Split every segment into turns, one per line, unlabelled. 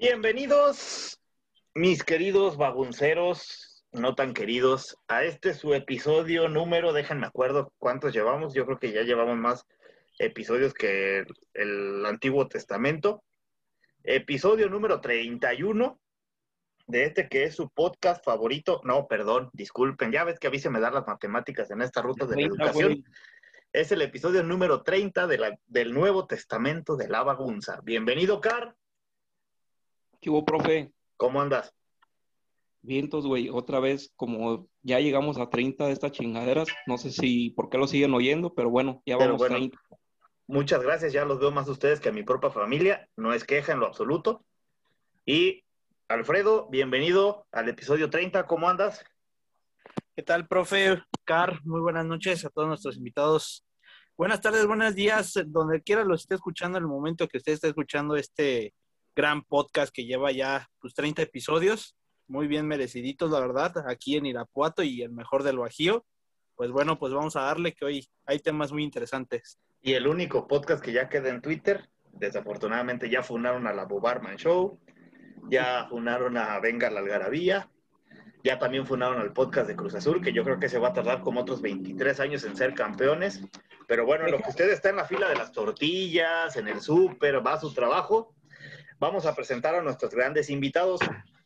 Bienvenidos, mis queridos bagunceros, no tan queridos, a este su episodio número, déjenme acuerdo cuántos llevamos, yo creo que ya llevamos más episodios que el Antiguo Testamento. Episodio número 31 de este que es su podcast favorito. No, perdón, disculpen, ya ves que a mí se me dan las matemáticas en esta ruta de la educación. Es el episodio número 30 de la, del Nuevo Testamento de la Bagunza. Bienvenido, Car.
¿Qué hubo, profe?
¿Cómo andas?
Vientos, güey. Otra vez, como ya llegamos a 30 de estas chingaderas, no sé si por qué lo siguen oyendo, pero bueno, ya
Pero
vamos
bueno,
a 30.
Muchas gracias, ya los veo más a ustedes que a mi propia familia. No es queja en lo absoluto. Y Alfredo, bienvenido al episodio 30. ¿Cómo andas?
¿Qué tal, profe? Car, muy buenas noches a todos nuestros invitados. Buenas tardes, buenos días, donde quiera lo esté escuchando, en el momento que usted esté escuchando este gran podcast que lleva ya pues 30 episodios, muy bien mereciditos, la verdad, aquí en Irapuato y el mejor del Bajío. Pues bueno, pues vamos a darle que hoy hay temas muy interesantes.
Y el único podcast que ya queda en Twitter. Desafortunadamente ya funaron a la Bobarman Show. Ya funaron a Venga la Algarabía. Ya también funaron al podcast de Cruz Azul, que yo creo que se va a tardar como otros 23 años en ser campeones. Pero bueno, en lo que usted está en la fila de las tortillas, en el súper, va a su trabajo, vamos a presentar a nuestros grandes invitados.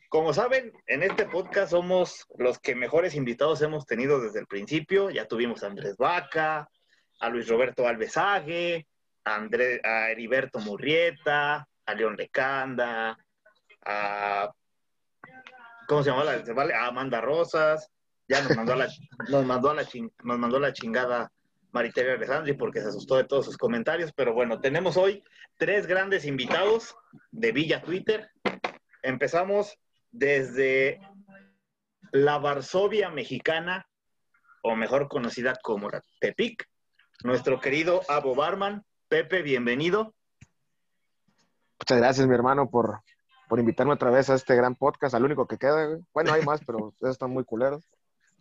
Como saben, en este podcast somos los que mejores invitados hemos tenido desde el principio. Ya tuvimos a Andrés Vaca, a Luis Roberto Alves Ague, a, André- a Heriberto Murrieta, a León Lecanda, a... ¿Cómo se? A Amanda Rosas. Ya nos mandó a la, nos mandó la, nos mandó la chingada Mariteria Alessandri porque se asustó de todos sus comentarios. Pero bueno, tenemos hoy tres grandes invitados de Villa Twitter. Empezamos desde la Varsovia mexicana, o mejor conocida como la Tepic, nuestro querido Abo Barman. Pepe, bienvenido.
Muchas gracias, mi hermano, por, por invitarme otra vez a este gran podcast, al único que queda. Bueno, hay más, pero están muy culeros.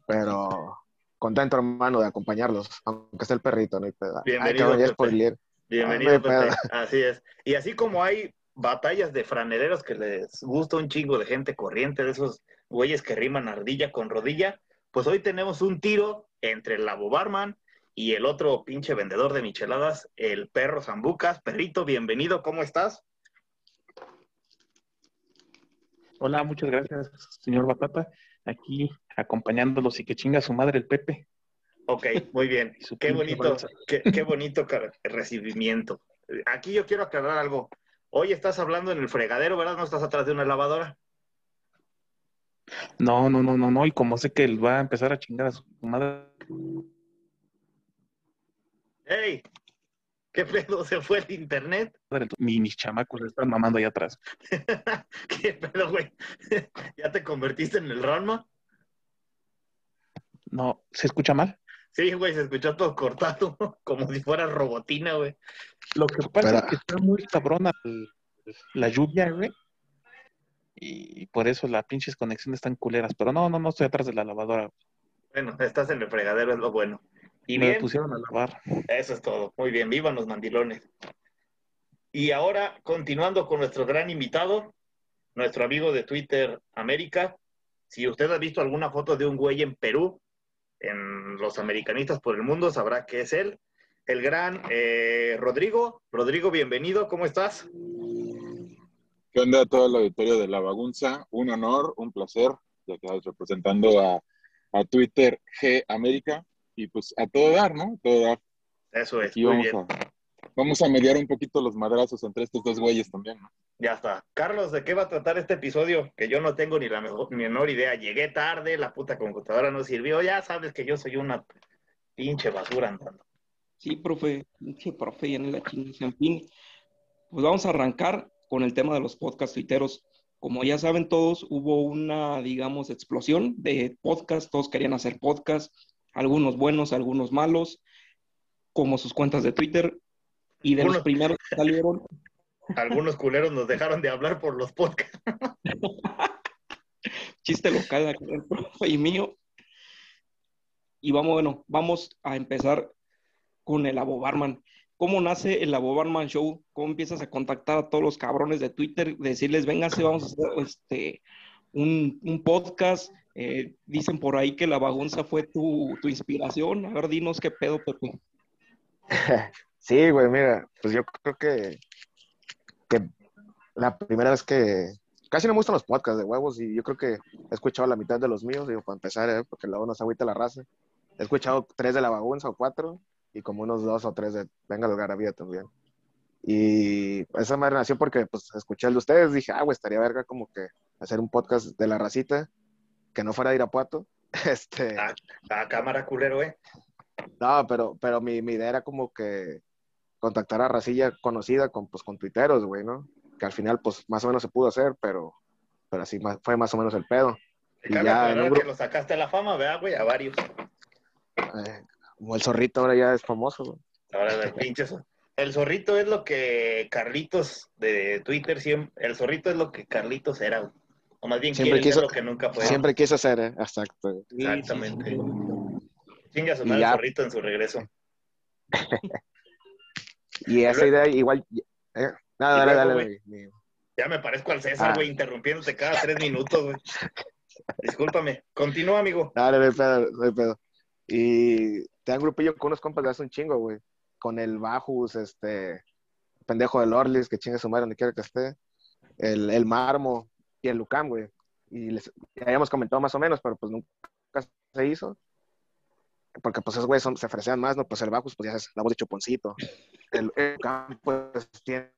Pero contento, hermano, de acompañarlos, aunque esté el perrito, no hay pedo. Ay,
Bienvenido,
cabrón, ya
Pepe. Bienvenido,
no
Pepe. Así es. Y así como hay batallas de franereros que les gusta un chingo de gente corriente, de esos güeyes que riman ardilla con rodilla, pues hoy tenemos un tiro entre el Labo Barman y el otro pinche vendedor de micheladas, el perro Zambucas. Perrito, bienvenido, ¿cómo estás?
Hola, muchas gracias, señor Batata. Aquí acompañándolos y que chinga su madre el Pepe.
Ok, muy bien. Qué bonito, qué, qué bonito recibimiento. Aquí yo quiero aclarar algo. Hoy estás hablando en el fregadero, ¿verdad? No estás atrás de una lavadora.
No, no, no, no, no. Y como sé que él va a empezar a chingar a su madre,
¡Ey! ¿Qué pedo? ¿Se fue el internet?
mi- mis chamacos le están mamando ahí atrás.
¿Qué pedo, güey? ¿Ya te convertiste en el Ranma?
No, ¿se escucha mal?
Sí, güey, se escuchó todo cortado, como si fuera robotina, güey.
Lo que pasa es que está muy cabrona la lluvia, güey. Y por eso las pinches conexiones están culeras. Pero no, no, no estoy atrás de la lavadora.
Bueno, estás en el fregadero, es lo bueno. Y
Me
bien,
pusieron a lavar.
Eso es todo. Muy bien, vivan los mandilones. Y ahora, continuando con nuestro gran invitado, nuestro amigo de Twitter América. Si usted ha visto alguna foto de un güey en Perú, en los americanistas por el mundo, sabrá que es él. El gran eh, Rodrigo. Rodrigo, bienvenido, ¿cómo estás?
¿Qué onda a todo el auditorio de La Bagunza? Un honor, un placer, ya que estás representando a, a Twitter G América y pues a todo dar, ¿no? Todo dar.
Eso es,
Aquí
muy
vamos
bien.
a, vamos a mediar un poquito los madrazos entre estos dos güeyes también, ¿no?
Ya está. Carlos, ¿de qué va a tratar este episodio? Que yo no tengo ni la mejor, ni menor idea. Llegué tarde, la puta computadora no sirvió. Ya sabes que yo soy una pinche basura andando.
Sí, profe, pinche profe, ya en la chingada. En fin, pues vamos a arrancar con el tema de los podcast tuiteros. Como ya saben todos, hubo una, digamos, explosión de podcast, todos querían hacer podcast, algunos buenos, algunos malos, como sus cuentas de Twitter, y de los primeros que salieron,
Algunos culeros nos dejaron de hablar por los podcasts.
chiste local del profe y mío. Y vamos, bueno, vamos a empezar con el Abobarman. ¿Cómo nace el Abobarman Show? ¿Cómo empiezas a contactar a todos los cabrones de Twitter? Decirles, vénganse, vamos a hacer este, un, un podcast. Eh, dicen por ahí que la bagunza fue tu, tu inspiración. A ver, dinos qué pedo, Pepe.
Sí, güey, mira, pues yo creo que, que la primera vez que casi no me gustan los podcasts de huevos y yo creo que he escuchado la mitad de los míos, digo, para empezar, ¿eh? porque luego nos agüita la raza. He escuchado tres de la bagunza o cuatro y como unos dos o tres de Venga de Garabía también. Y esa madre nació porque pues escuché el de ustedes, dije, ah, güey, estaría verga como que hacer un podcast de la racita que no fuera de Irapuato. Este,
A, a cámara culero, eh.
no, pero, pero mi, mi idea era como que contactar a racilla conocida con, pues, con tuiteros, güey, ¿no? Que al final, pues, más o menos se pudo hacer, pero, pero así más- fue más o menos el pedo. Y ya,
que
gru-
lo sacaste a la fama, ¿verdad, güey? A varios.
Eh, como el zorrito ahora ya es famoso, güey.
Ahora del pinche El zorrito es lo que Carlitos de Twitter siempre. El zorrito es lo que Carlitos era, güey. O más bien
Siempre quiso-
lo que nunca fue.
Siempre quise hacer, ¿eh? Exacto.
Exactamente. Chinga su
Y
madre el
ya.
zorrito en su regreso.
Y esa idea igual... eh, Nada, dale,
luego,
dale. Mi-
Ya me parezco al César,
Ah.
güey, interrumpiéndote cada tres minutos, güey. Discúlpame. Continúa, amigo.
Dale, no hay pedo, no hay pedo. Y tengo un grupillo con unos compas de hace un chingo, güey. Con el Bajus, este, pendejo del Orlis, que chingue su madre donde quiera que esté. El, el Marmo y el Lucam, güey. Y les ya habíamos comentado más o menos, pero pues nunca se hizo. Porque pues esos güeyes se ofrecían más, ¿no? Pues el Bajus, pues ya es la voz de Chuponcito. El, el Lucam, pues tiene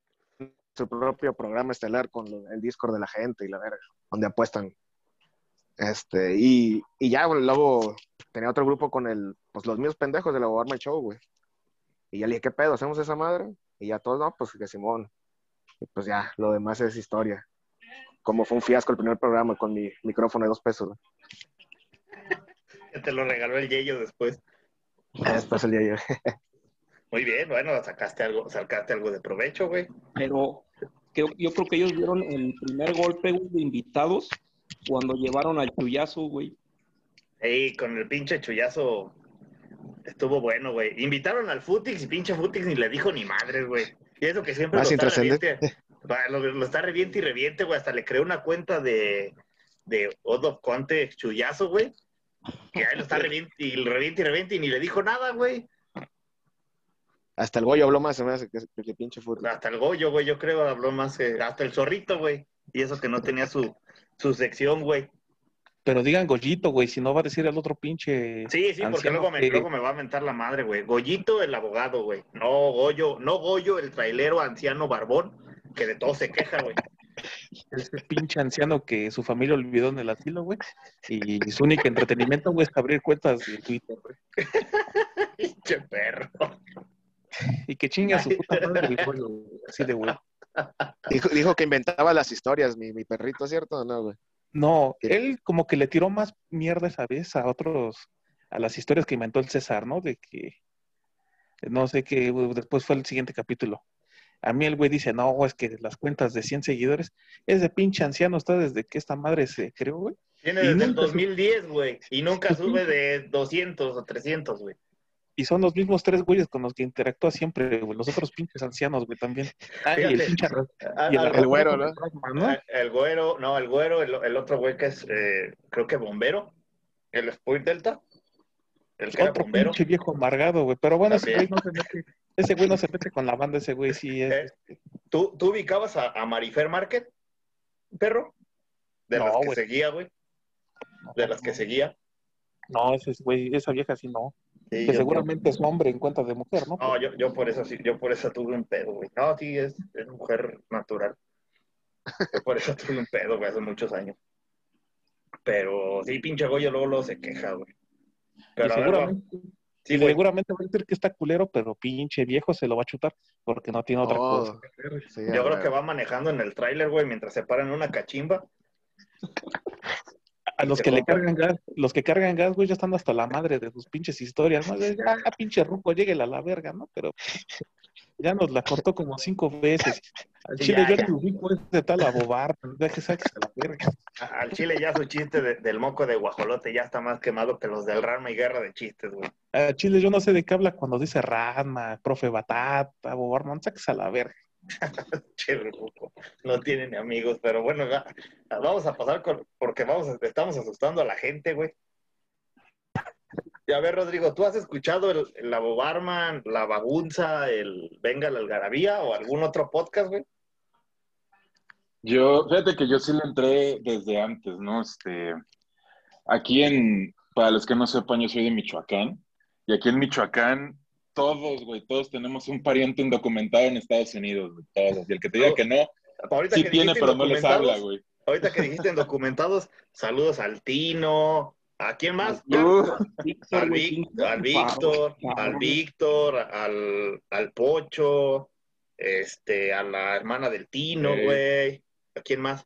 su propio programa estelar con el Discord de la gente y la verga, donde apuestan. Este, y, y ya, güey, luego tenía otro grupo con el, pues los mismos pendejos de la Bobarman Show, güey. Y ya le dije, ¿qué pedo? ¿Hacemos esa madre? Y ya todos, no, pues que Simón. Y pues ya, lo demás es historia. Como fue un fiasco el primer programa con mi micrófono de dos pesos. güey.
Que te lo regaló el Yeyo después.
Después el día yo.
Muy bien, bueno, sacaste algo, sacaste algo de provecho, güey.
Pero creo- yo creo que ellos dieron el primer golpe güey, de invitados cuando llevaron al chullazo, güey.
Ey, con el pinche chullazo estuvo bueno, güey. Invitaron al Futix y pinche Futix ni le dijo ni madre, güey. Y eso que siempre
Más
lo está. Lo, lo está reviente y reviente, güey. Hasta le creó una cuenta de, de Odo Conte Chullazo, güey. Que ahí lo está reviente y reviente y reviente y ni le dijo nada, güey.
Hasta el Goyo habló más, se me hace que, que, que pinche fútbol.
Hasta el Goyo, güey, yo creo habló más hasta el zorrito, güey. Y eso que no tenía su, su sección, güey.
Pero digan Goyito, güey, si no va a decir el otro pinche.
Sí, sí, porque luego me,
que-
luego me va a mentar la madre, güey. Goyito, el abogado, güey. No Goyo, no Goyo, el trailero anciano barbón, que de todo se queja, güey.
Ese pinche anciano que su familia olvidó en el asilo, güey. Y su único entretenimiento, güey, es abrir cuentas de Twitter, güey.
Pinche perro.
Y que chinga su puta madre el güey, güey, Así de güey.
Dijo, dijo que inventaba las historias, mi, mi perrito, ¿cierto? o No, güey.
No,
¿Qué?
él como que le tiró más mierda esa vez a otros, a las historias que inventó el César, ¿no? De que, no sé qué, güey, después fue el siguiente capítulo. A mí el güey dice, no, es que las cuentas de 100 seguidores, ese pinche anciano está desde que esta madre se creó, güey.
Tiene
Y
desde el
nunca su-
2010, güey. Y nunca sube de 200 o 300, güey.
Y son los mismos tres güeyes con los que interactúa siempre, güey. Los otros pinches ancianos, güey, también. Ah, y el
Fíjate.
pinche arra-
A-
y
al-
el güero, ¿no?
El güero, no, el güero, el, el otro güey que es, eh, creo que bombero. El Spoil Delta. El que era
Otro
bombero.
pinche viejo amargado, güey. Pero bueno, ese güey no se mete. Ese güey no se mete con la banda, ese güey sí es.
Eh, ¿Tú, ¿Tú ubicabas a, a Marifer Market, perro? De
No,
las que seguía, güey. De las que seguía.
No, ese es, güey, esa vieja sí no.
Sí,
que
yo-
seguramente es hombre en cuenta de mujer, ¿no?
No, yo, yo por eso sí, yo por eso tuve un pedo, güey. No, sí, es, es mujer natural. Yo por eso tuve un pedo, güey, hace muchos años. Pero sí, pinche Goyo luego, luego se queja, güey.
Y
Pero ver,
seguramente,
Sí,
y seguramente va a decir que está culero, pero pinche viejo se lo va a chutar porque no tiene otra
Oh,
cosa.
sí,
Yo creo
ver.
que va manejando en el tráiler, güey, mientras se para en una cachimba.
A los que le cargan gas, los que cargan gas, güey, ya están hasta la madre de sus pinches historias, ¿no? Ya, pinche ruco, lléguele a la verga, ¿no? Pero ya nos la cortó como cinco veces. Al
Sí,
chile
ya,
yo ubico ese tal abobar, deje sáquese a la verga.
A- Al chile ya su chiste de- del moco de guajolote ya está más quemado que los del Rama y Guerra de Chistes, güey.
A Chile yo no sé de qué habla cuando dice Rasma, profe Batata, Bobarman, sáquese a la verga.
Ruco. No tiene ni amigos, pero bueno, ya, vamos a pasar con, porque vamos, a- estamos asustando a la gente, güey. Y a ver, Rodrigo, ¿tú has escuchado el, el La Bobarman, La Bagunza, el Venga la Algarabía o algún otro podcast, güey?
Yo, fíjate que yo sí le entré desde antes, ¿no? Este, aquí en, para los que no sepan, yo soy de Michoacán, y aquí en Michoacán, todos, güey, todos tenemos un pariente indocumentado en Estados Unidos, güey, todos. Y el que te diga que no,
Ahorita
sí
que
tiene, pero no les
indocumentados,
habla, güey.
Ahorita que dijiste en documentados, saludos al Tino. ¿A quién más?
Uh,
al, Víctor, al. Víctor, al, al Pocho, este, a la hermana del Tino, güey. ¿A quién más?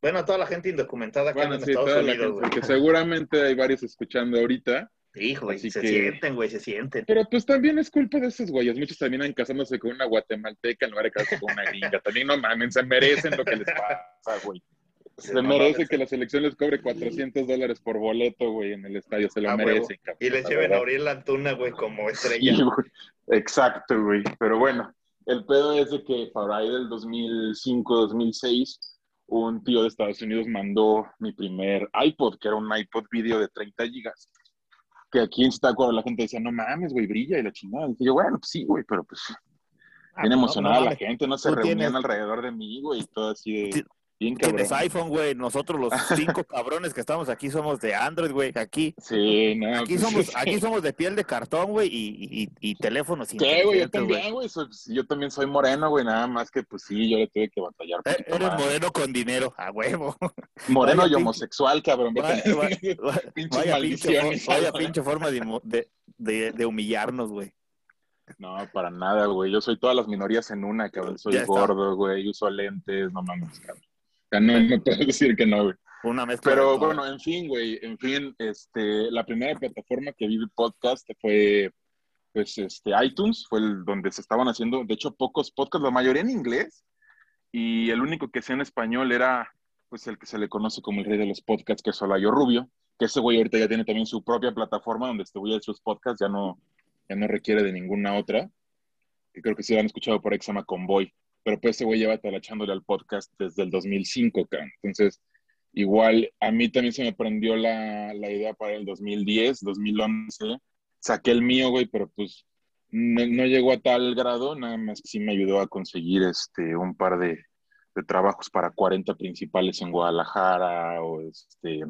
Bueno, a toda la gente indocumentada acá
bueno,
en
sí,
Estados
toda la
Unidos,
gente,
güey.
que seguramente hay varios escuchando ahorita.
Hijo, güey, se
que-
sienten, güey, se sienten.
Pero pues también es culpa de esos güeyes. Muchos terminan casándose con una guatemalteca en lugar de casarse con una gringa. También no mamen, se merecen lo que les pasa, güey. Se
No
merece
mames,
que la selección les cobre 400 dólares por boleto, güey, en el estadio. Se lo
A huevo.
merecen, cabrón.
Y les
la
lleven a Uriel Antuna, güey, como estrella.
Sí, güey. Exacto, güey. Pero bueno, el pedo es de que para ahí del 2005, 2006, un tío de Estados Unidos mandó mi primer iPod, que era un iPod video de 30 gigas. Que aquí en Zitácuaro la gente decía, no mames, güey, brilla y la chingada. Y yo, bueno, pues sí, güey, pero pues
Ah,
bien
no,
emocionada
no
la
mames.
gente, no se reunían
tienes-
alrededor de mí, güey, y todo así de bien cabrón.
Tienes iPhone, güey. Nosotros los cinco cabrones que estamos aquí somos de Android, güey. Aquí,
Sí, no.
aquí
pues,
somos,
sí.
aquí somos de piel de cartón, güey, y, y, y teléfonos
¿Qué, güey? Yo también, güey. pues, yo también soy moreno, güey. Nada más que, pues sí, yo le tuve que batallar.
Eh, Eres
más.
moreno con dinero, a huevo.
Moreno
vaya
y homosexual, cabrón.
Vaya, vaya- vaya- pinche, vaya forma de, de, de, de humillarnos, güey.
No, para nada, güey. Yo soy todas las minorías en una, cabrón. Soy
Ya está.
gordo, güey. Uso lentes, no mames, cabrón. No, no puedo decir que no, güey.
Una mezcla
Pero bueno, en fin, güey. En fin, este, la primera plataforma que vi de podcast fue, pues, este, iTunes. Fue el donde se estaban haciendo, de hecho, pocos podcasts, la mayoría en inglés. Y el único que sea en español era, pues, el que se le conoce como el rey de los podcasts, que es Olayo Rubio. Que ese güey ahorita ya tiene también su propia plataforma donde este güey hace sus podcasts. Ya no, ya no requiere de ninguna otra. Que creo que sí lo han escuchado por ahí que se llama Convoy. Pero pues ese güey lleva talachándole al podcast desde el 2005, cabrón. Entonces, igual a mí también se me prendió la, la idea para el 2010, 2011. Saqué el mío, güey, pero pues no, no llegó a tal grado, nada más que sí me ayudó a conseguir este, un par de, de trabajos para 40 principales en Guadalajara o este...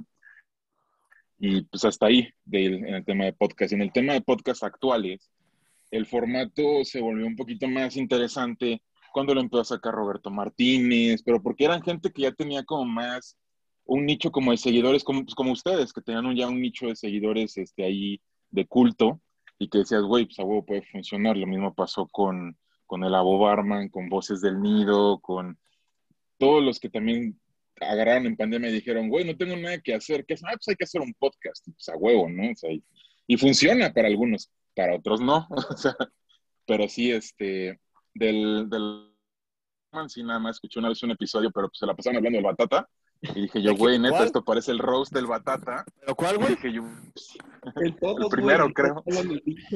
Y pues hasta ahí de- en el tema de podcast. En el tema de podcast actuales, el formato se volvió un poquito más interesante cuando lo empezó a sacar Roberto Martínez, pero porque eran gente que ya tenía como más un nicho como de seguidores, como, pues, como ustedes, que tenían un- ya un nicho de seguidores este, ahí de culto y que decías, güey, pues a huevo puede funcionar. Lo mismo pasó con, con el Abo Barman, con Voces del Nido, con todos los que también agarraron en pandemia y dijeron, güey, no tengo nada que hacer, ¿qué es? Ah, pues hay que hacer un podcast, pues a huevo, ¿no? O sea, y, y funciona para algunos, para otros no, o sea, pero sí, este, del, del, sí, nada más escuché una vez un episodio, pero pues se la pasaron hablando del batata, y dije yo, güey, neta,
¿Cuál?
esto parece el roast del batata,
¿Pero cuál, güey?
dije yo, pues,
todos,
El primero,
güey,
creo.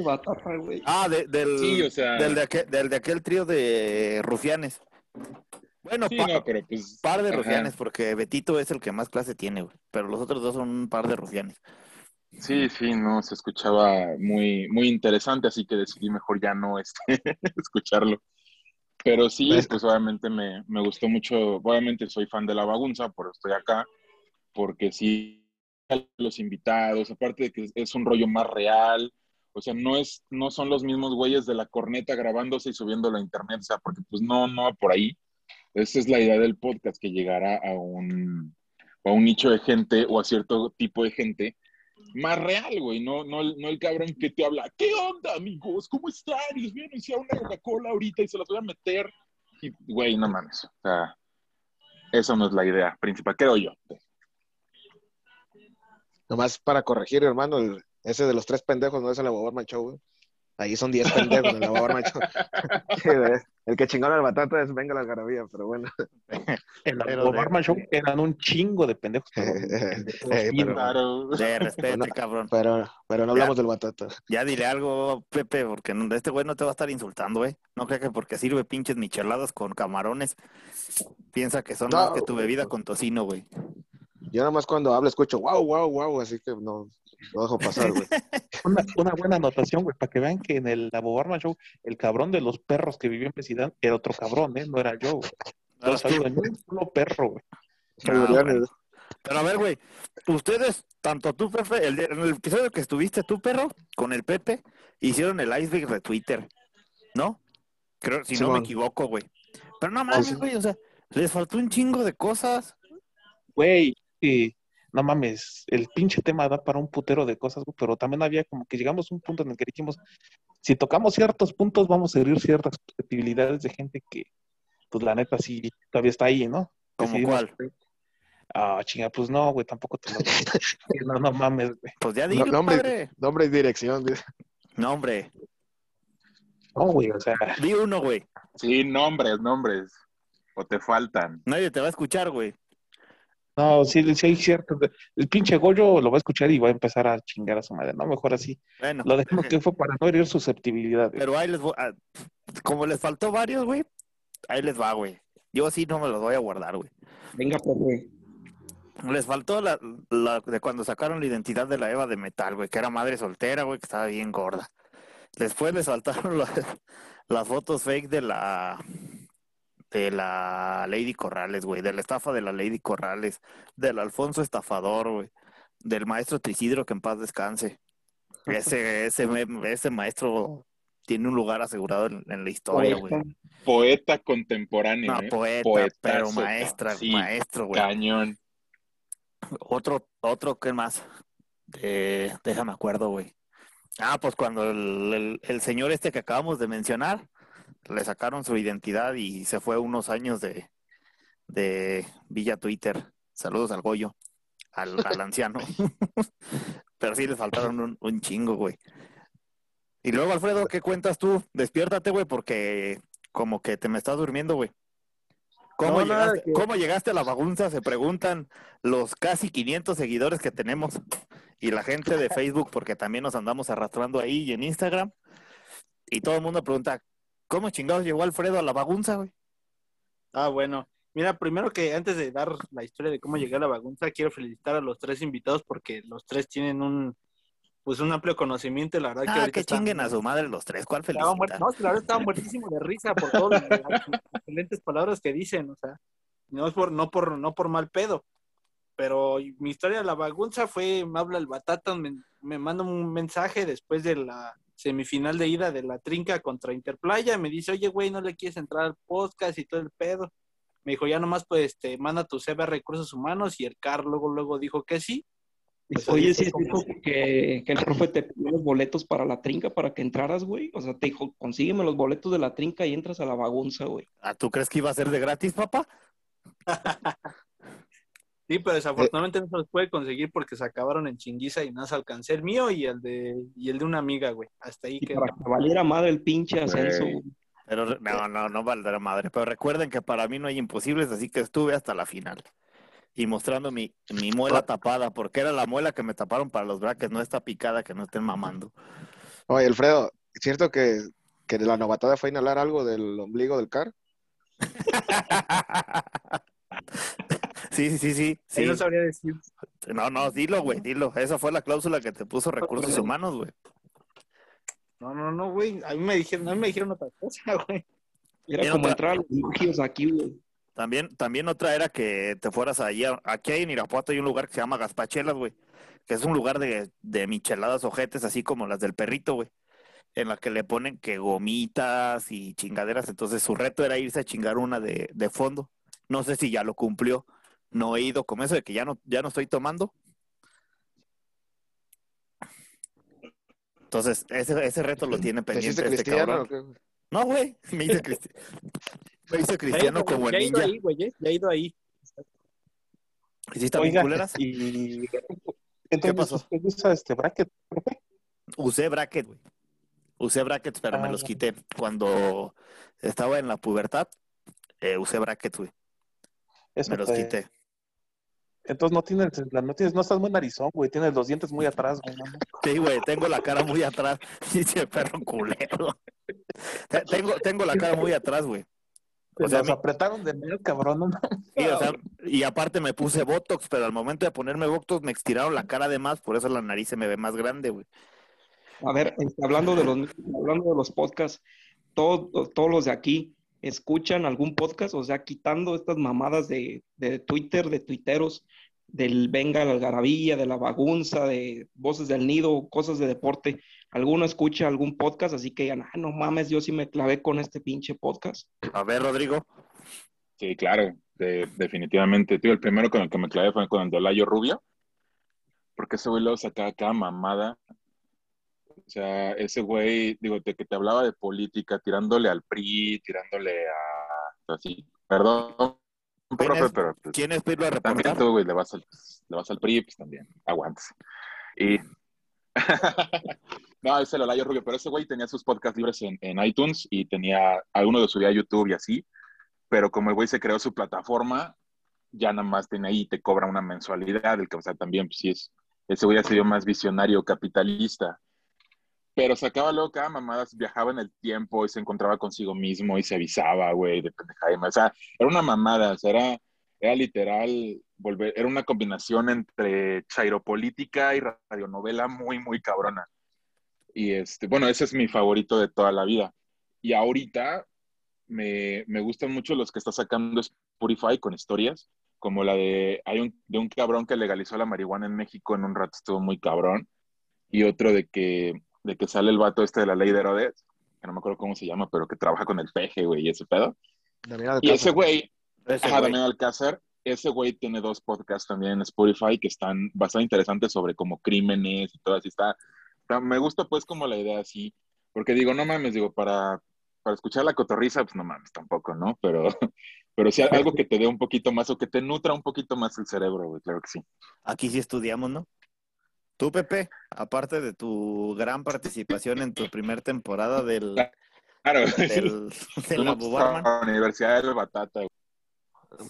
batata, güey.
Ah, de- del,
sí, o sea,
del, de aquel, del de aquel trío de rufianes. Bueno,
sí,
pa-
no, pero pues,
par de
ajá.
rufianes, porque Betito es el que más clase tiene, güey. Pero los otros dos son un par de rufianes.
Sí, sí, no, se escuchaba muy, muy interesante, así que decidí mejor ya no este, escucharlo. Pero sí,
Pues-
obviamente me, me gustó mucho, obviamente soy fan de La Bagunza, por estoy acá, porque sí, los invitados, aparte de que es un rollo más real, o sea, no es, no son los mismos güeyes de la corneta grabándose y subiéndolo a internet, o sea, porque pues no, no va por ahí. Esa es la idea del podcast, que llegara a un, a un nicho de gente o a cierto tipo de gente más real, güey, no, no, no el cabrón que te habla, ¿qué onda, amigos? ¿Cómo están? Y les voy a anunciar una Coca-Cola ahorita y se las voy a meter. Y, güey, no mames. O sea, eso no es la idea principal, creo yo.
Nomás para corregir, hermano, ese de los tres pendejos no es el Abobarman Show, güey. Ahí son diez pendejos en. Sí, güey. el que chingó la batata es Venga la Garabía, pero bueno.
En la Show eran un chingo de pendejos.
Eh.
De respete,
Bueno.
cabrón.
pero, pero no hablamos del batata.
Ya diré algo, Pepe, porque este güey no te va a estar insultando, güey. No creo que porque sirve pinches micheladas con camarones, piensa que son
No,
más que tu bebida con tocino, güey.
Yo nomás cuando hablo escucho wow, wow, wow, así que no lo dejo pasar, güey.
Una, una buena anotación, güey, para que vean que en el Labo Barman Show, el cabrón de los perros que vivió en Presidán era otro cabrón, ¿eh? No era yo, güey.
No
salgo en un solo perro, güey.
Pero a ver, güey, ustedes, tanto tú, Pepe, el, en el episodio que estuviste tú, perro, con el Pepe, hicieron el iceberg de Twitter, ¿no? Creo, si no me equivoco, güey. Pero no
sí.
mames, güey, o sea, les faltó un chingo de cosas.
Güey, y no mames, el pinche tema da para un putero de cosas, güey, pero también había como que llegamos a un punto en el que dijimos, si tocamos ciertos puntos, vamos a herir ciertas susceptibilidades de gente que, pues la neta, sí, todavía está ahí, ¿no?
¿Como cuál?
Ah, chinga, pues no, güey, tampoco te lo No, no mames, güey.
Pues ya
No,
dilo,
nombre,
padre.
nombre y dirección. dice.
No, hombre,
No, güey, o sea,
di uno, güey.
Sí, nombres, nombres. O te faltan.
Nadie te va a escuchar, güey.
No, sí, sí hay cierto. El pinche Goyo lo va a escuchar y va a empezar a chingar a su madre, ¿no? Mejor así.
Bueno,
Lo dejamos que fue para no herir susceptibilidades.
pero ahí les voy, a- como les faltó varios, güey, ahí les va, güey. Yo sí no me los voy a guardar, güey.
Venga, Pepe.
Les faltó la, la de cuando sacaron la identidad de la Eva de metal, güey, que era madre soltera, güey, que estaba bien gorda. Después les faltaron las, las fotos fake de la de la Lady Corrales, güey, de la estafa de la Lady Corrales, del Alfonso estafador, güey, del maestro Trisidro que en paz descanse. Ese ese me- ese maestro tiene un lugar asegurado en, en la historia, güey.
Poeta contemporáneo.
No,
¿eh?
poeta,
Poetazo,
pero maestra,
sí,
maestro, güey.
Cañón.
Otro, otro, ¿qué más? Eh, déjame acuerdo, güey. Ah, pues cuando el, el- el señor este que acabamos de mencionar, le sacaron su identidad y se fue unos años de, de Villa Twitter. Saludos al Goyo, al, al anciano. Pero sí le faltaron un, un chingo, güey. Y luego, Alfredo, ¿qué cuentas tú? Despiértate, güey, porque como que te me estás durmiendo, güey. ¿Cómo,
No,
llegaste,
que-
¿Cómo llegaste a la bagunza? Se preguntan los casi 500 seguidores que tenemos y la gente de Facebook, porque también nos andamos arrastrando ahí y en Instagram. Y todo el mundo pregunta, ¿cómo chingados llegó Alfredo a la bagunza, güey?
Ah, bueno. Mira, primero que antes de dar la historia de cómo llegué a la bagunza, quiero felicitar a los tres invitados porque los tres tienen un pues un amplio conocimiento, la verdad que
Ah,
ahorita
que
están-
chinguen a su madre los tres. ¿Cuál felicidad?
No, que la verdad estaban muertísimos de risa por todas las excelentes palabras que dicen, o sea, no es por, no por, no por mal pedo. Pero mi historia de la bagunza fue, me habla el Batata, me, me manda un mensaje después de la semifinal de ida de la trinca contra Interplaya, me dice, oye, güey, ¿no le quieres entrar al podcast y todo el pedo? Me dijo, ya nomás, pues, este, manda tu CV a Recursos Humanos y el CAR luego, luego dijo que sí. Pues,
Oye, sí,
como-
que, que el profe te pidió los boletos para la trinca para que entraras, güey. O sea, te dijo, consígueme los boletos de la trinca y entras a la bagunza, güey.
Ah, ¿Tú crees que iba a ser de gratis, papá?
Sí, pero desafortunadamente no se los puede conseguir porque se acabaron en chinguiza y nada alcancé el mío y el de y el de una amiga, güey. Hasta ahí
Y
quedó.
para que valiera madre el pinche ascenso,
Güey.
Pero no, no, no valdrá madre. Pero recuerden que para mí no hay imposibles, así que estuve hasta la final. Y mostrando mi, mi muela tapada, porque era la muela que me taparon para los brackets, no está picada, que no estén mamando.
Oye, Alfredo, ¿es cierto que, que la novatada fue inhalar algo del ombligo del car?
sí, sí, sí, sí.
Ahí
sí.
no sabría decir.
No, no, dilo, güey, dilo. Esa fue la cláusula que te puso recursos humanos, güey.
No, no, no, güey. A mí me dijeron, a mí me dijeron otra cosa, güey.
Era como
otra-
entrar a los magios aquí, güey.
También, también otra era que te fueras allá. Aquí hay en Irapuato hay un lugar que se llama Gaspachelas, güey. Que es un lugar de, de micheladas ojetes, así como las del perrito, güey. En la que le ponen que gomitas y chingaderas. Entonces su reto era irse a chingar una de, de fondo. No sé si ya lo cumplió. No he ido con eso de que ya no, ya no estoy tomando. Entonces, ese, ese reto lo tiene
¿Te
pendiente
hiciste
este
cristiano
cabrón.
qué?
No, güey, me hice cristiano. Me hice
Ya
cristiano
ido-
como
ya
el
ido
ninja.
ahí, güey, ¿eh? Ya ha ido ahí.
¿Y sí están bien
Oiga,
culeras?
y entonces
pasó?
usted usa este bracket, profe?
Usé bracket, güey. Usé brackets, pero me
Ah,
los
ya.
quité. Cuando estaba en la pubertad, eh, usé brackets, güey. Me los
te-
quité.
Entonces no tienes, no tienes, no estás muy narizón, güey, tienes los dientes muy atrás, güey. ¿no?
Sí, güey, tengo la cara muy atrás. Dice perro culero. Te- Tengo, tengo la cara muy atrás, güey. O sea,
los
mi-
apretaron de medio cabrón, ¿no?
Sí, o sea, y aparte me puse Botox, pero al momento de ponerme Botox me estiraron la cara de más, por eso la nariz se me ve más grande, güey.
A ver, hablando de los hablando de los podcasts, todos, todos los de aquí escuchan algún podcast, o sea, quitando estas mamadas de, de Twitter, de tuiteros, del Venga la Algarabía, de la Bagunza, de Voces del Nido, cosas de deporte. ¿Alguno escucha algún podcast? Así que digan, ah, no mames, yo sí me clavé con este pinche podcast.
A ver, Rodrigo.
Sí, claro, de- definitivamente. Tío, el primero con el que me clavé fue con el de Olayo Rubio, porque ese güey luego sacaba cada mamada. O sea, ese güey, digo, de que te hablaba de política, tirándole al PRI, tirándole a... Así, perdón,
¿Quién
profe,
es?
pero pues,
¿Quién es para irlo a
también
reportar?
tú, güey, le vas al, le vas al PRI, pues también, aguántese. Y... no, es el Olayo Rubio, pero ese güey tenía sus podcasts libres en, en iTunes y tenía, alguno de subía a YouTube y así, pero como el güey se creó su plataforma, ya nada más tiene ahí y te cobra una mensualidad, el que, o sea, también, pues sí es, ese güey ya se dio más visionario, capitalista, pero sacaba luego cada mamada, viajaba en el tiempo y se encontraba consigo mismo y se avisaba, güey, de pendejada, o sea, era una mamada, o sea, era, era literal, volver, era una combinación entre chairopolítica y radionovela muy, muy cabrona. Y este, bueno, ese es mi favorito de toda la vida. Y ahorita me, me gustan mucho los que está sacando Spotify con historias, como la de, hay un, de un cabrón que legalizó la marihuana en México en un rato, estuvo muy cabrón. Y otro de que, de que sale el vato este de la ley de Herodes, que no me acuerdo cómo se llama, pero que trabaja con el peje, güey, y ese pedo. Y ese güey,
Ese
Ajá,
güey.
Daniel Alcázar. Ese güey tiene dos podcasts también en Spotify que están bastante interesantes sobre como crímenes y todo así. Está, está- me gusta pues como la idea así, porque digo, no mames, digo, para, para escuchar la cotorriza, pues no mames tampoco, ¿no? Pero, pero sí algo que te dé un poquito más o que te nutra un poquito más el cerebro, güey, claro que sí.
Aquí sí estudiamos, ¿no? Tú, Pepe, aparte de tu gran participación en tu primer temporada del,
Claro,
del, de la
Universidad del Batata, güey.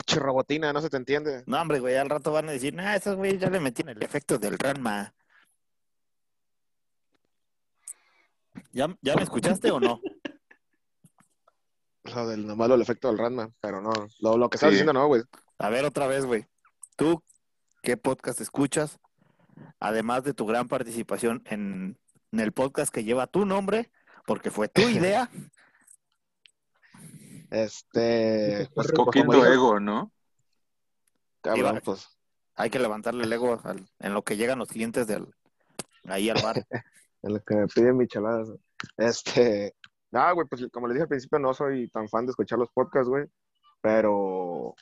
Chirrobotina, no se te entiende.
No, hombre, güey, al rato van a decir, nah, esos güeyes ya le metieron el efecto del Ranma. ¿Ya, ¿Ya me escuchaste o no?
Lo del lo del efecto del Ranma, pero no. Lo, lo que estás
Sí.
diciendo no, güey.
A ver, otra vez, güey. ¿Tú qué podcast escuchas? Además de tu gran participación en, en el podcast que lleva tu nombre, porque fue tu idea.
Este.
Pues poquito ego, ¿no?
Cabrón,
Iba-
pues.
Hay que levantarle el ego al- en lo que llegan los clientes del, ahí al bar.
En lo que me piden micheladas. Este. Nada, güey, pues como les dije al principio, no soy tan fan de escuchar los podcasts, güey. Pero.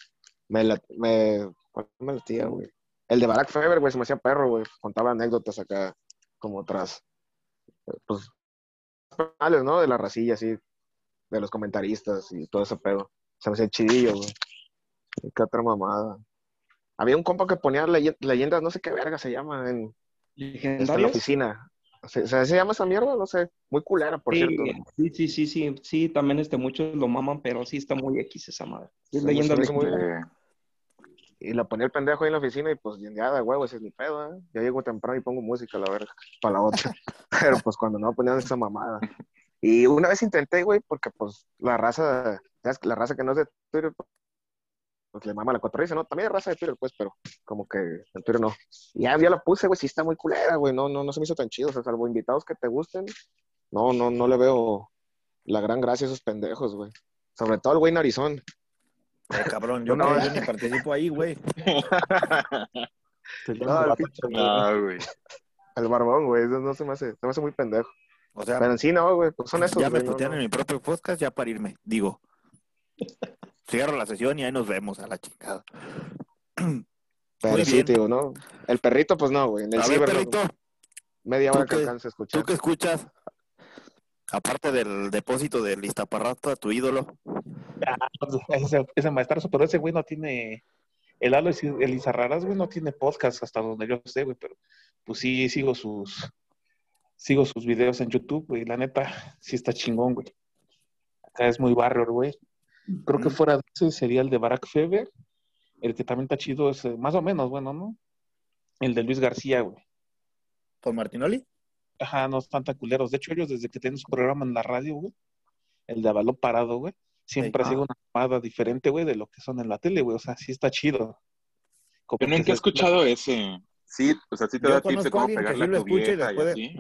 Me la. Me, ¿Cuál me latía, güey? El de Barack Feber, güey, se me hacía perro, güey. Contaba anécdotas acá, como otras. Pues. personales, ¿no? De la racilla, así. De los comentaristas y todo ese pedo. Se me hacía chidillo, güey. Qué otra mamada. Había un compa que ponía leye- leyendas, no sé qué verga se llama, en, está en la oficina. ¿Se, se, se llama esa mierda? No sé. Muy culera, por
Sí,
cierto.
sí, sí, sí, sí, sí, también este, muchos lo maman, pero sí está muy X esa madre. Sí, es
Sí,
leyenda
sí,
de-
sí, muy-
Eh,
Y la ponía el pendejo ahí en la oficina y pues ya de huevo, ese es mi pedo, ¿eh? Ya llego temprano y pongo música, la verga, para la otra. Pero pues cuando no ponían esa mamada. Y una vez intenté, güey, porque pues la raza, ¿sabes? La raza que no es de Twitter, pues le mama la cotorriza, ¿no? También es raza de Twitter, pues, pero como que en Twitter no. Y ya, ya la puse, güey, sí está muy culera, güey, no, no, no se me hizo tan chido, o sea, salvo invitados que te gusten, no, no, no le veo la gran gracia a esos pendejos, güey. Sobre todo el güey narizón.
Eh, cabrón, yo,
No,
yo ni participo ahí, güey.
No, el
la
pinche-
no, güey.
El barbón, güey, eso no se me hace, se me hace muy pendejo.
O sea,
Pero en sí, no, güey, pues son esos,
ya me
güey, no,
putean
no.
en mi propio podcast ya para irme, digo. Cierro la sesión y ahí nos vemos a la chingada.
Pero
Muy
sí,
bien.
digo, ¿no? El perrito, pues no, güey. En el
A ver,
ciber,
perrito,
Media
¿Tú
hora que alcance a escuchar.
¿Tú qué escuchas? Aparte del depósito del Iztaparrata, tu ídolo.
Ah, ese, ese maestrazo, pero ese güey no tiene. El Lalo el Izarraras, güey, no tiene podcast hasta donde yo sé, güey, pero pues sí sigo sus sigo sus videos en YouTube, güey. La neta, sí está chingón, güey. Acá es muy barrio, güey. Creo que fuera de ese sería el de Barack Feber. El que también está chido es más o menos, bueno, ¿no? El de Luis García, güey.
¿Con Martinoli?
Ajá, no están tan culeros. De hecho, ellos desde que tienen su programa en la radio, güey, el de Avalón Parado, güey, siempre
Sí.
ha sido una llamada diferente, güey, de lo que son en la tele, güey. O sea, sí está chido. Como
Yo nunca he escuchado ese. Sí, o sea, sí te
Yo
da tips de cómo pegarle a tu
y
y así.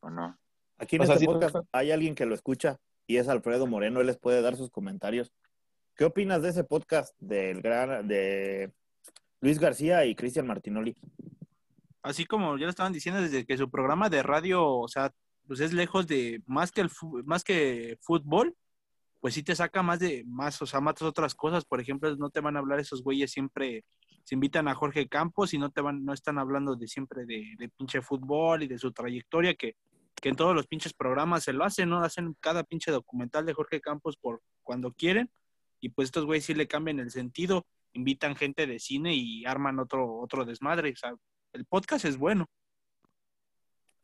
¿O no?
Aquí en
O sea,
este
sí,
podcast
no-
hay alguien que lo escucha y es Alfredo Moreno, él les puede dar sus comentarios. ¿Qué opinas de ese podcast del gran de Luis García y Cristian Martinoli?
Así como ya lo estaban diciendo, desde que su programa de radio, o sea, pues es lejos de más que el más que fútbol, pues sí te saca más de más, o sea, más otras cosas. Por ejemplo, no te van a hablar esos güeyes siempre, se invitan a Jorge Campos y no te van, no están hablando de siempre de, de pinche fútbol y de su trayectoria, que, que en todos los pinches programas se lo hacen, ¿no? Hacen cada pinche documental de Jorge Campos por cuando quieren, y pues estos güeyes sí le cambian el sentido, invitan gente de cine y arman otro, otro desmadre. El podcast es bueno.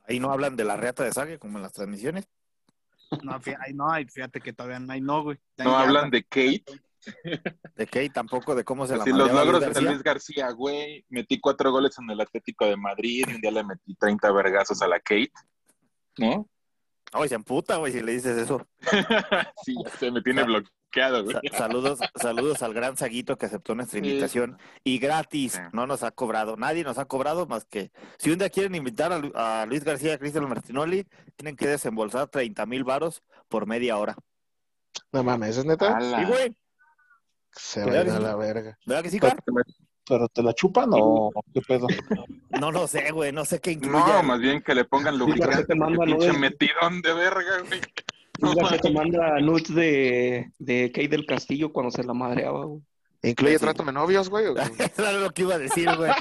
Ahí no hablan de la reata de Sague como en las transmisiones.
No, fí- ay, no, fíjate que todavía no hay, no, güey.
No
Ya-
hablan de Kate.
De Kate tampoco, de cómo se la
Así los logros
Luis
de
García.
Luis García, güey. Metí cuatro goles en el Atlético de Madrid y un día le metí 30 vergazos a la Kate. ¿No?
Ay, se emputa, güey, si le dices eso.
sí, ya sé, me tiene bloqueado, güey.
Sa- saludos, saludos al gran Saguito que aceptó nuestra
Sí.
invitación. Y gratis,
Sí.
no nos ha cobrado. Nadie nos ha cobrado más que si un día quieren invitar a, Lu- a Luis García y a Cristian Martinoli, tienen que desembolsar 30 mil varos por media hora.
No mames, ¿es neta?
Ala.
Sí, güey.
Se va a
sí.
la verga.
¿Verdad que sí,
pero,
Car?
te la, pero te la chupan o qué pedo.
No lo sé, güey. No sé qué incluye.
No, más bien que le pongan lubricante.
¿no?
pinche metidón de verga, güey.
Luis García te manda nudes de, de Kate del Castillo cuando se la madreaba, güey.
¿Incluye de novios, güey?
era lo que iba a decir, güey.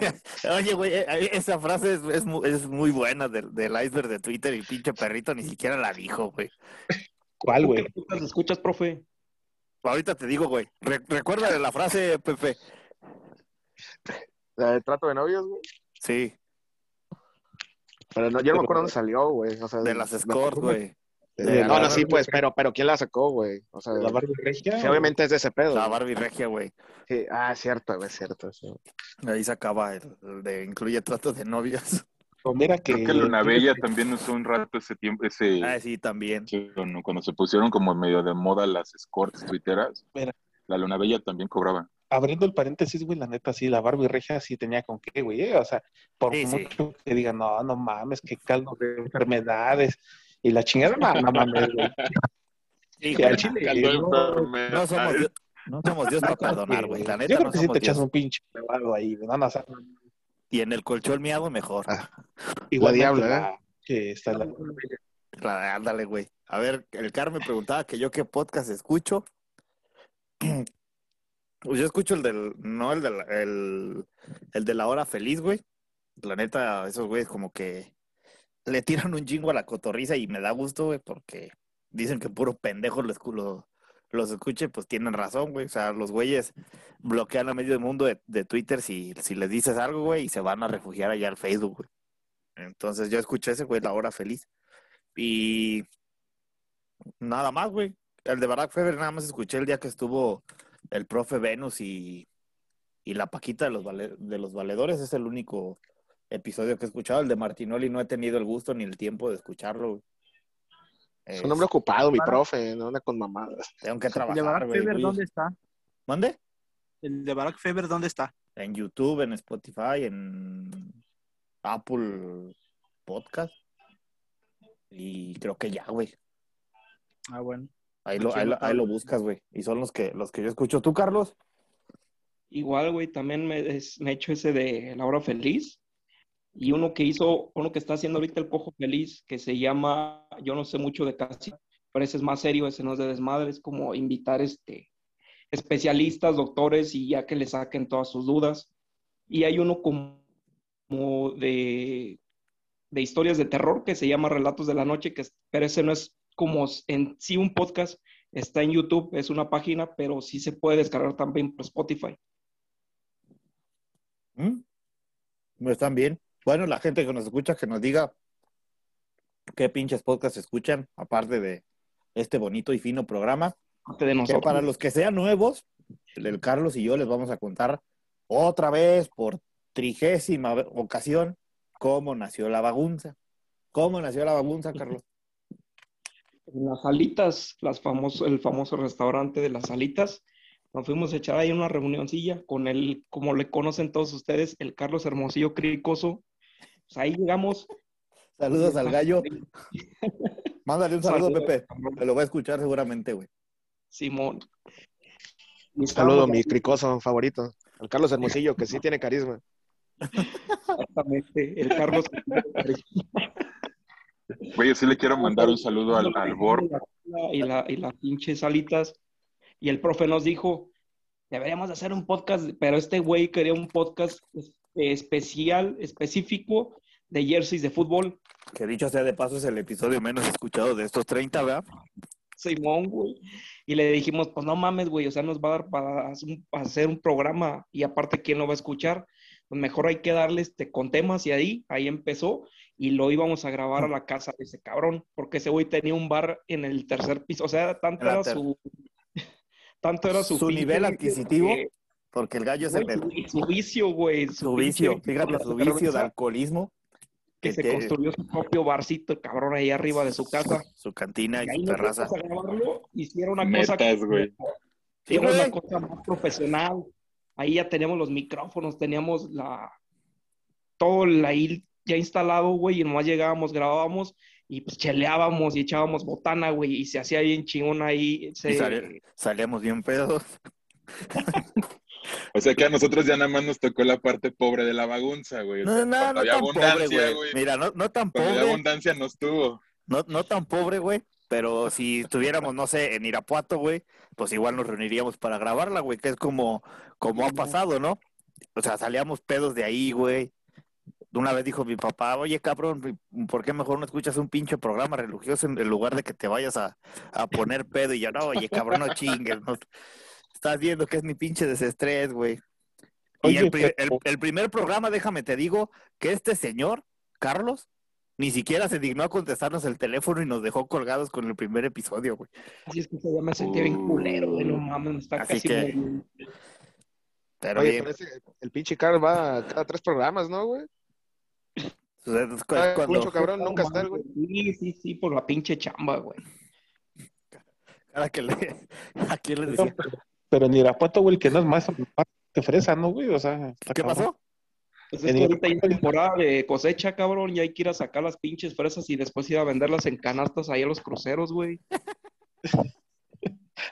Oye, güey, eh, esa frase es, es mu- es muy buena del, del iceberg de Twitter y pinche perrito ni siquiera la dijo, güey.
¿Cuál, güey?
¿Qué podcast escuchas, profe?
Ahorita te digo, güey. Re- recuerda la frase, Pepe.
¿La de trato de novios, güey?
Sí,
Pero no, yo no me acuerdo dónde salió, güey. O sea,
de las
la-
Scores, güey.
De- no, no,
la-
sí, pues, pero, pero ¿quién la sacó, güey? O sea,
¿La Barbie Regia?
sí, obviamente es de ese pedo.
La. Barbie Regia, güey.
Sí, ah, cierto, güey, cierto. sí.
Ahí se acaba el, el de incluye trato de novias.
O mira que...
Creo que Luna Bella también usó un rato ese tiempo, ese,
Ah, sí, también.
cuando cuando se pusieron como medio de moda las escorts twitteras,
Mira.
la Luna Bella también cobraba.
Abriendo el paréntesis, güey, la neta, sí, la Barbie Regia sí tenía con qué, güey. eh, O sea, por
Sí, sí.
mucho que digan, no, no mames, que caldo de enfermedades. Y la chingada, no, no mames, güey.
Sí,
Que al
güey,
chile, no,
no somos Dios, no somos Dios para perdonar, güey. La neta,
Yo creo
no
que sí
somos
te echas
Dios.
un pinche clavado ahí. No, no,
Y en el colchón miado, mejor.
Ah,
igualmente
diabla,
la- que está la...
La- ándale, güey. A ver, el Car me preguntaba que yo qué podcast escucho. Pues yo escucho el del, no el de la, el, el de la hora feliz, güey. La neta, esos güeyes como que le tiran un jingo a la cotorriza y me da gusto, güey, porque dicen que puro pendejo los, lo- los escuche, pues tienen razón, güey. O sea, los güeyes bloquean a medio mundo de, de Twitter si, si les dices algo, güey, y se van a refugiar allá al Facebook, güey. Entonces yo escuché ese, güey, la hora feliz. Y nada más, güey. El de Barack Feber nada más escuché el día que estuvo el profe Venus y, y la Paquita de los, de los valedores. Es el único episodio que he escuchado. El de Martinoli no he tenido el gusto ni el tiempo de escucharlo. güey.
Es un hombre ocupado, mi profe, no anda con mamadas.
tengo que
¿El de
trabajar,
Barack
güey.
Feber dónde está?
¿Mande?
¿El de Barack Feber dónde está?
En YouTube, en Spotify, en Apple Podcast. Y creo que ya, güey.
Ah, bueno.
Ahí lo, ahí lo, ahí lo buscas, güey. Y son los que, los que yo escucho. ¿Tú, Carlos?
Igual, güey, también me, es- me he hecho ese de La Hora Feliz. Y uno que hizo, uno que está haciendo ahorita el Cojo Feliz, que se llama, yo no sé mucho de casi, pero ese es más serio, ese no es de desmadre, es como invitar este, especialistas, doctores, y ya que le saquen todas sus dudas. Y hay uno como, como de de historias de terror que se llama Relatos de la Noche, que, pero ese no es como en sí un podcast, está en YouTube, es una página, pero sí se puede descargar también por Spotify.
¿Mm? No están bien. Bueno, la gente que nos escucha, que nos diga qué pinches podcasts escuchan, aparte de este bonito y fino programa.
De
Que para los que sean nuevos, el Carlos y yo les vamos a contar otra vez por trigésima ocasión cómo nació la bagunza. ¿Cómo nació la bagunza, Carlos?
En las salitas, las famoso, el famoso restaurante de las salitas, nos fuimos a echar ahí una reunioncilla con el, como le conocen todos ustedes, el Carlos Hermosillo Cricoso. Pues ahí llegamos.
Saludos al gallo. Mándale un saludo,
Saludos,
Pepe. Me lo va a escuchar seguramente, güey.
Simón.
Un saludo, mi cricoso favorito. Al Carlos Hermosillo, que sí tiene carisma.
Exactamente, el Carlos.
Güey, yo sí le quiero mandar un saludo al, al Bor.
Y, la, y las pinches salitas. Y el profe nos dijo, deberíamos de hacer un podcast, pero este güey quería un podcast es- especial, específico de jerseys de fútbol.
Que dicho sea de paso, es el episodio menos escuchado de estos 30, ¿verdad?
Simón, güey. Y le dijimos, pues no mames, güey, o sea, nos va a dar para hacer un- programa y aparte, ¿quién lo va a escuchar? Pues mejor hay que darle este, con temas y ahí, ahí empezó y lo íbamos a grabar a la casa de ese cabrón, porque ese güey tenía un bar en el tercer piso, o sea, tanto era su... Tanto era su,
Su nivel
vicio
adquisitivo,
que-
porque el gallo es el
güey, su, su vicio, güey.
su vicio,
pinche-
fíjate, su vicio de alcoholismo,
Que se
te-
construyó su propio barcito, el cabrón, ahí arriba de su casa.
su cantina
Y ahí
su terraza.
a grabarlo, hicieron una cosa
Metas, güey.
Sí,
Era una
güey.
cosa más profesional. Ahí ya teníamos los micrófonos, teníamos la todo el ahí ya instalado, güey, y nomás llegábamos, grabábamos y pues cheleábamos y echábamos botana, güey, y se hacía bien chingón ahí. se-
Y sale- salíamos bien pedos.
O sea que a nosotros ya nada más nos tocó la parte pobre de la bagunza, güey.
No, no, no
había
tan pobre, güey.
güey.
Mira, no, no tan pobre,
abundancia nos tuvo.
no, no tan pobre, güey. Pero si estuviéramos, no sé, en Irapuato, güey, pues igual nos reuniríamos para grabarla, güey, que es como, como ha pasado, ¿no? O sea, salíamos pedos de ahí, güey. Una vez dijo mi papá, oye, cabrón, ¿por qué mejor no escuchas un pinche programa religioso en en lugar de que te vayas a, a poner pedo? Y yo, no, oye, cabrón, no chingues, no. Estás viendo que es mi pinche desestrés, güey. Y
Oye,
el, pri- el-
pero-
el primer programa, déjame te digo, que este señor, Carlos, ni siquiera se dignó a contestarnos el teléfono y nos dejó colgados con el primer episodio, güey.
Así es que ya me sentía bien culero, güey, no mames, me está
Así
casi
que-
muriendo.
Pero
Oye,
bien,
el pinche Carl va a cada tres programas, ¿no, güey?
o sea, es cu-
Ay,
cuando,
mucho cabrón, nunca está güey.
Sí, sí, sí, por la pinche chamba, güey.
cada que le, ¿a quién le decía?
Pero en Irapuato, güey, el que no es más, más que fresa, ¿no, güey? O sea, está
¿Qué
cabrón.
pasó?
Pues es que ahorita hay temporada de cosecha, cabrón, y hay que ir a sacar las pinches fresas y después ir a venderlas en canastas ahí a los cruceros, güey.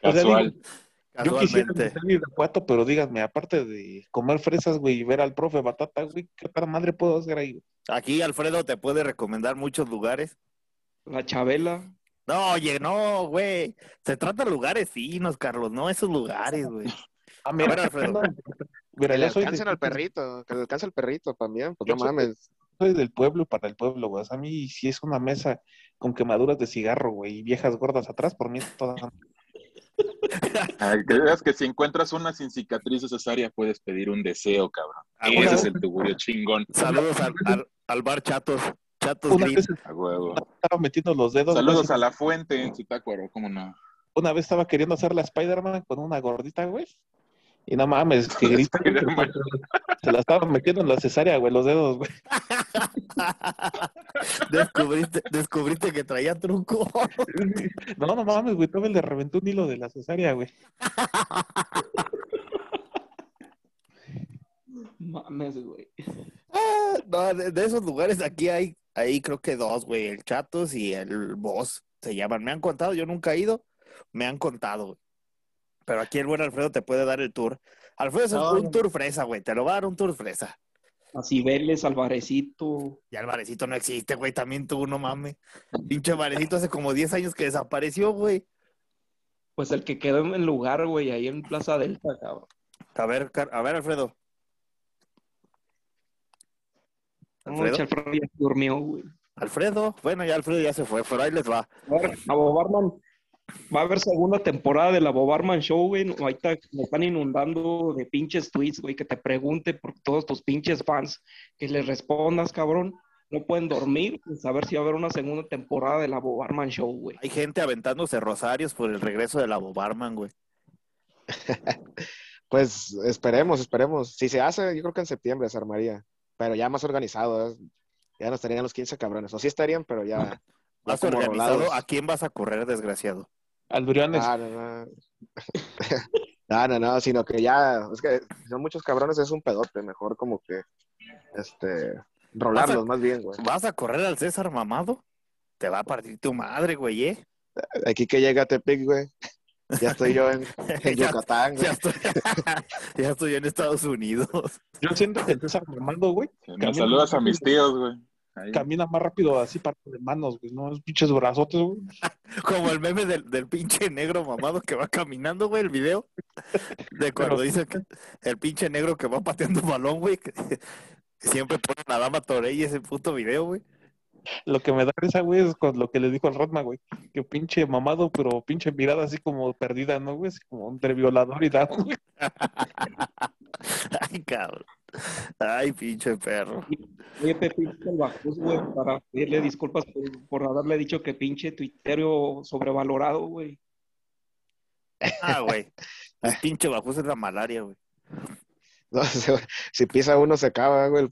O sea,
Casual.
Yo quisiera en Irapuato, pero díganme, aparte de comer fresas, güey, y ver al profe Batata, güey, ¿qué otra madre puedo hacer ahí?
Aquí Alfredo te puede recomendar muchos lugares.
La Chabela.
No, oye, no, güey. Se trata de lugares finos, Carlos, no esos lugares, güey.
Ah,
A ver,
mira,
Alfredo.
mira,
Que le alcancen
de-
al perrito, que le alcance al perrito también, pues
Yo
no
soy-
mames.
soy del pueblo y para el pueblo, güey. O sea, a mí si es una mesa con quemaduras de cigarro, güey, y viejas gordas atrás, por mí es toda...
Ay, que veas que si encuentras una sin cicatrices cesárea, puedes pedir un deseo, cabrón.
Ah,
Ese es el tugurio chingón.
Saludos al, al, al bar Chatos. Chatos
Una vez
A huevo.
estaba metiendo los dedos.
Saludos a la fuente en Zitácuaro, ¿cómo no?
Una vez estaba queriendo hacer la Spider-Man con una gordita, güey. Y no mames, que grita. Se la estaba metiendo en la cesárea, güey, los dedos, güey.
descubriste, descubriste que traía truco.
No, no mames, güey, todavía le reventó un hilo de la cesárea, güey.
Mames, güey.
Ah, no, de, de esos lugares aquí hay, ahí creo que dos, güey, el Chatos y el Boss se llaman. Me han contado, yo nunca he ido, me han contado, güey. Pero aquí el buen Alfredo te puede dar el tour. Alfredo es
No,
un
no.
tour fresa, güey, te lo va a dar un tour fresa.
Así Vélez, Alvarecito.
Y Alvarecito no existe, güey, también tú, no mames. Pinche Alvarecito hace como 10 años que desapareció, güey.
Pues el que quedó en el lugar, güey, ahí en Plaza Delta, cabrón.
A ver, a ver, Alfredo. Alfredo.
Alfredo ya durmió, güey.
Alfredo, bueno, ya Alfredo ya se fue, pero ahí les va.
A ver. Va a haber segunda temporada de la Bobarman Show, güey. Ahorita me están inundando de pinches tweets, güey, que te pregunte por todos tus pinches fans, que les respondas, cabrón. No pueden dormir sin saber si va a haber una segunda temporada de la Bobarman Show, güey.
Hay gente aventándose rosarios por el regreso de la Bobarman, güey.
Pues esperemos, esperemos. Si se hace, yo creo que en septiembre se armaría, pero ya más organizado. Ya no estarían los 15 cabrones. O sí estarían, pero ya.
Más organizado,
rolados.
¿a quién vas a correr, desgraciado?
Al Briones.
Ah, no, no. no, no, no, sino que ya, es que son muchos cabrones, es un pedote, mejor como que, este, rolarlos más bien, güey.
¿Vas a correr al César mamado? Te va a partir tu madre, güey, ¿eh?
Aquí que llega Tepic, güey, ya estoy yo en, en
Ya-
Yucatán, güey.
Ya estoy, ya estoy en Estados Unidos.
Yo siento que el César Armando, güey,
Me saludas a mis tíos, güey. Ahí.
camina más rápido así para de manos, güey, no los pinches brazotes, güey.
Como el meme del, del pinche negro mamado que va caminando, güey, el video. De cuando
Pero-
dice que el pinche negro que va pateando balón, güey. que siempre pone a Dama Torey ese puto video, güey.
Lo que me da risa, güey, es con lo que le dijo al Rodman, güey. Que pinche mamado, pero pinche mirada así como perdida, ¿no, güey? Así como entre violador y dado, güey.
Ay, cabrón. Ay, pinche perro.
Oye, Pepe, el Bajos, güey, para pedirle disculpas por, por haberle dicho que pinche tuitero sobrevalorado, güey.
Ah, güey. El pinche bajos es la malaria, güey.
No, si, si pisa uno se acaba, güey. el-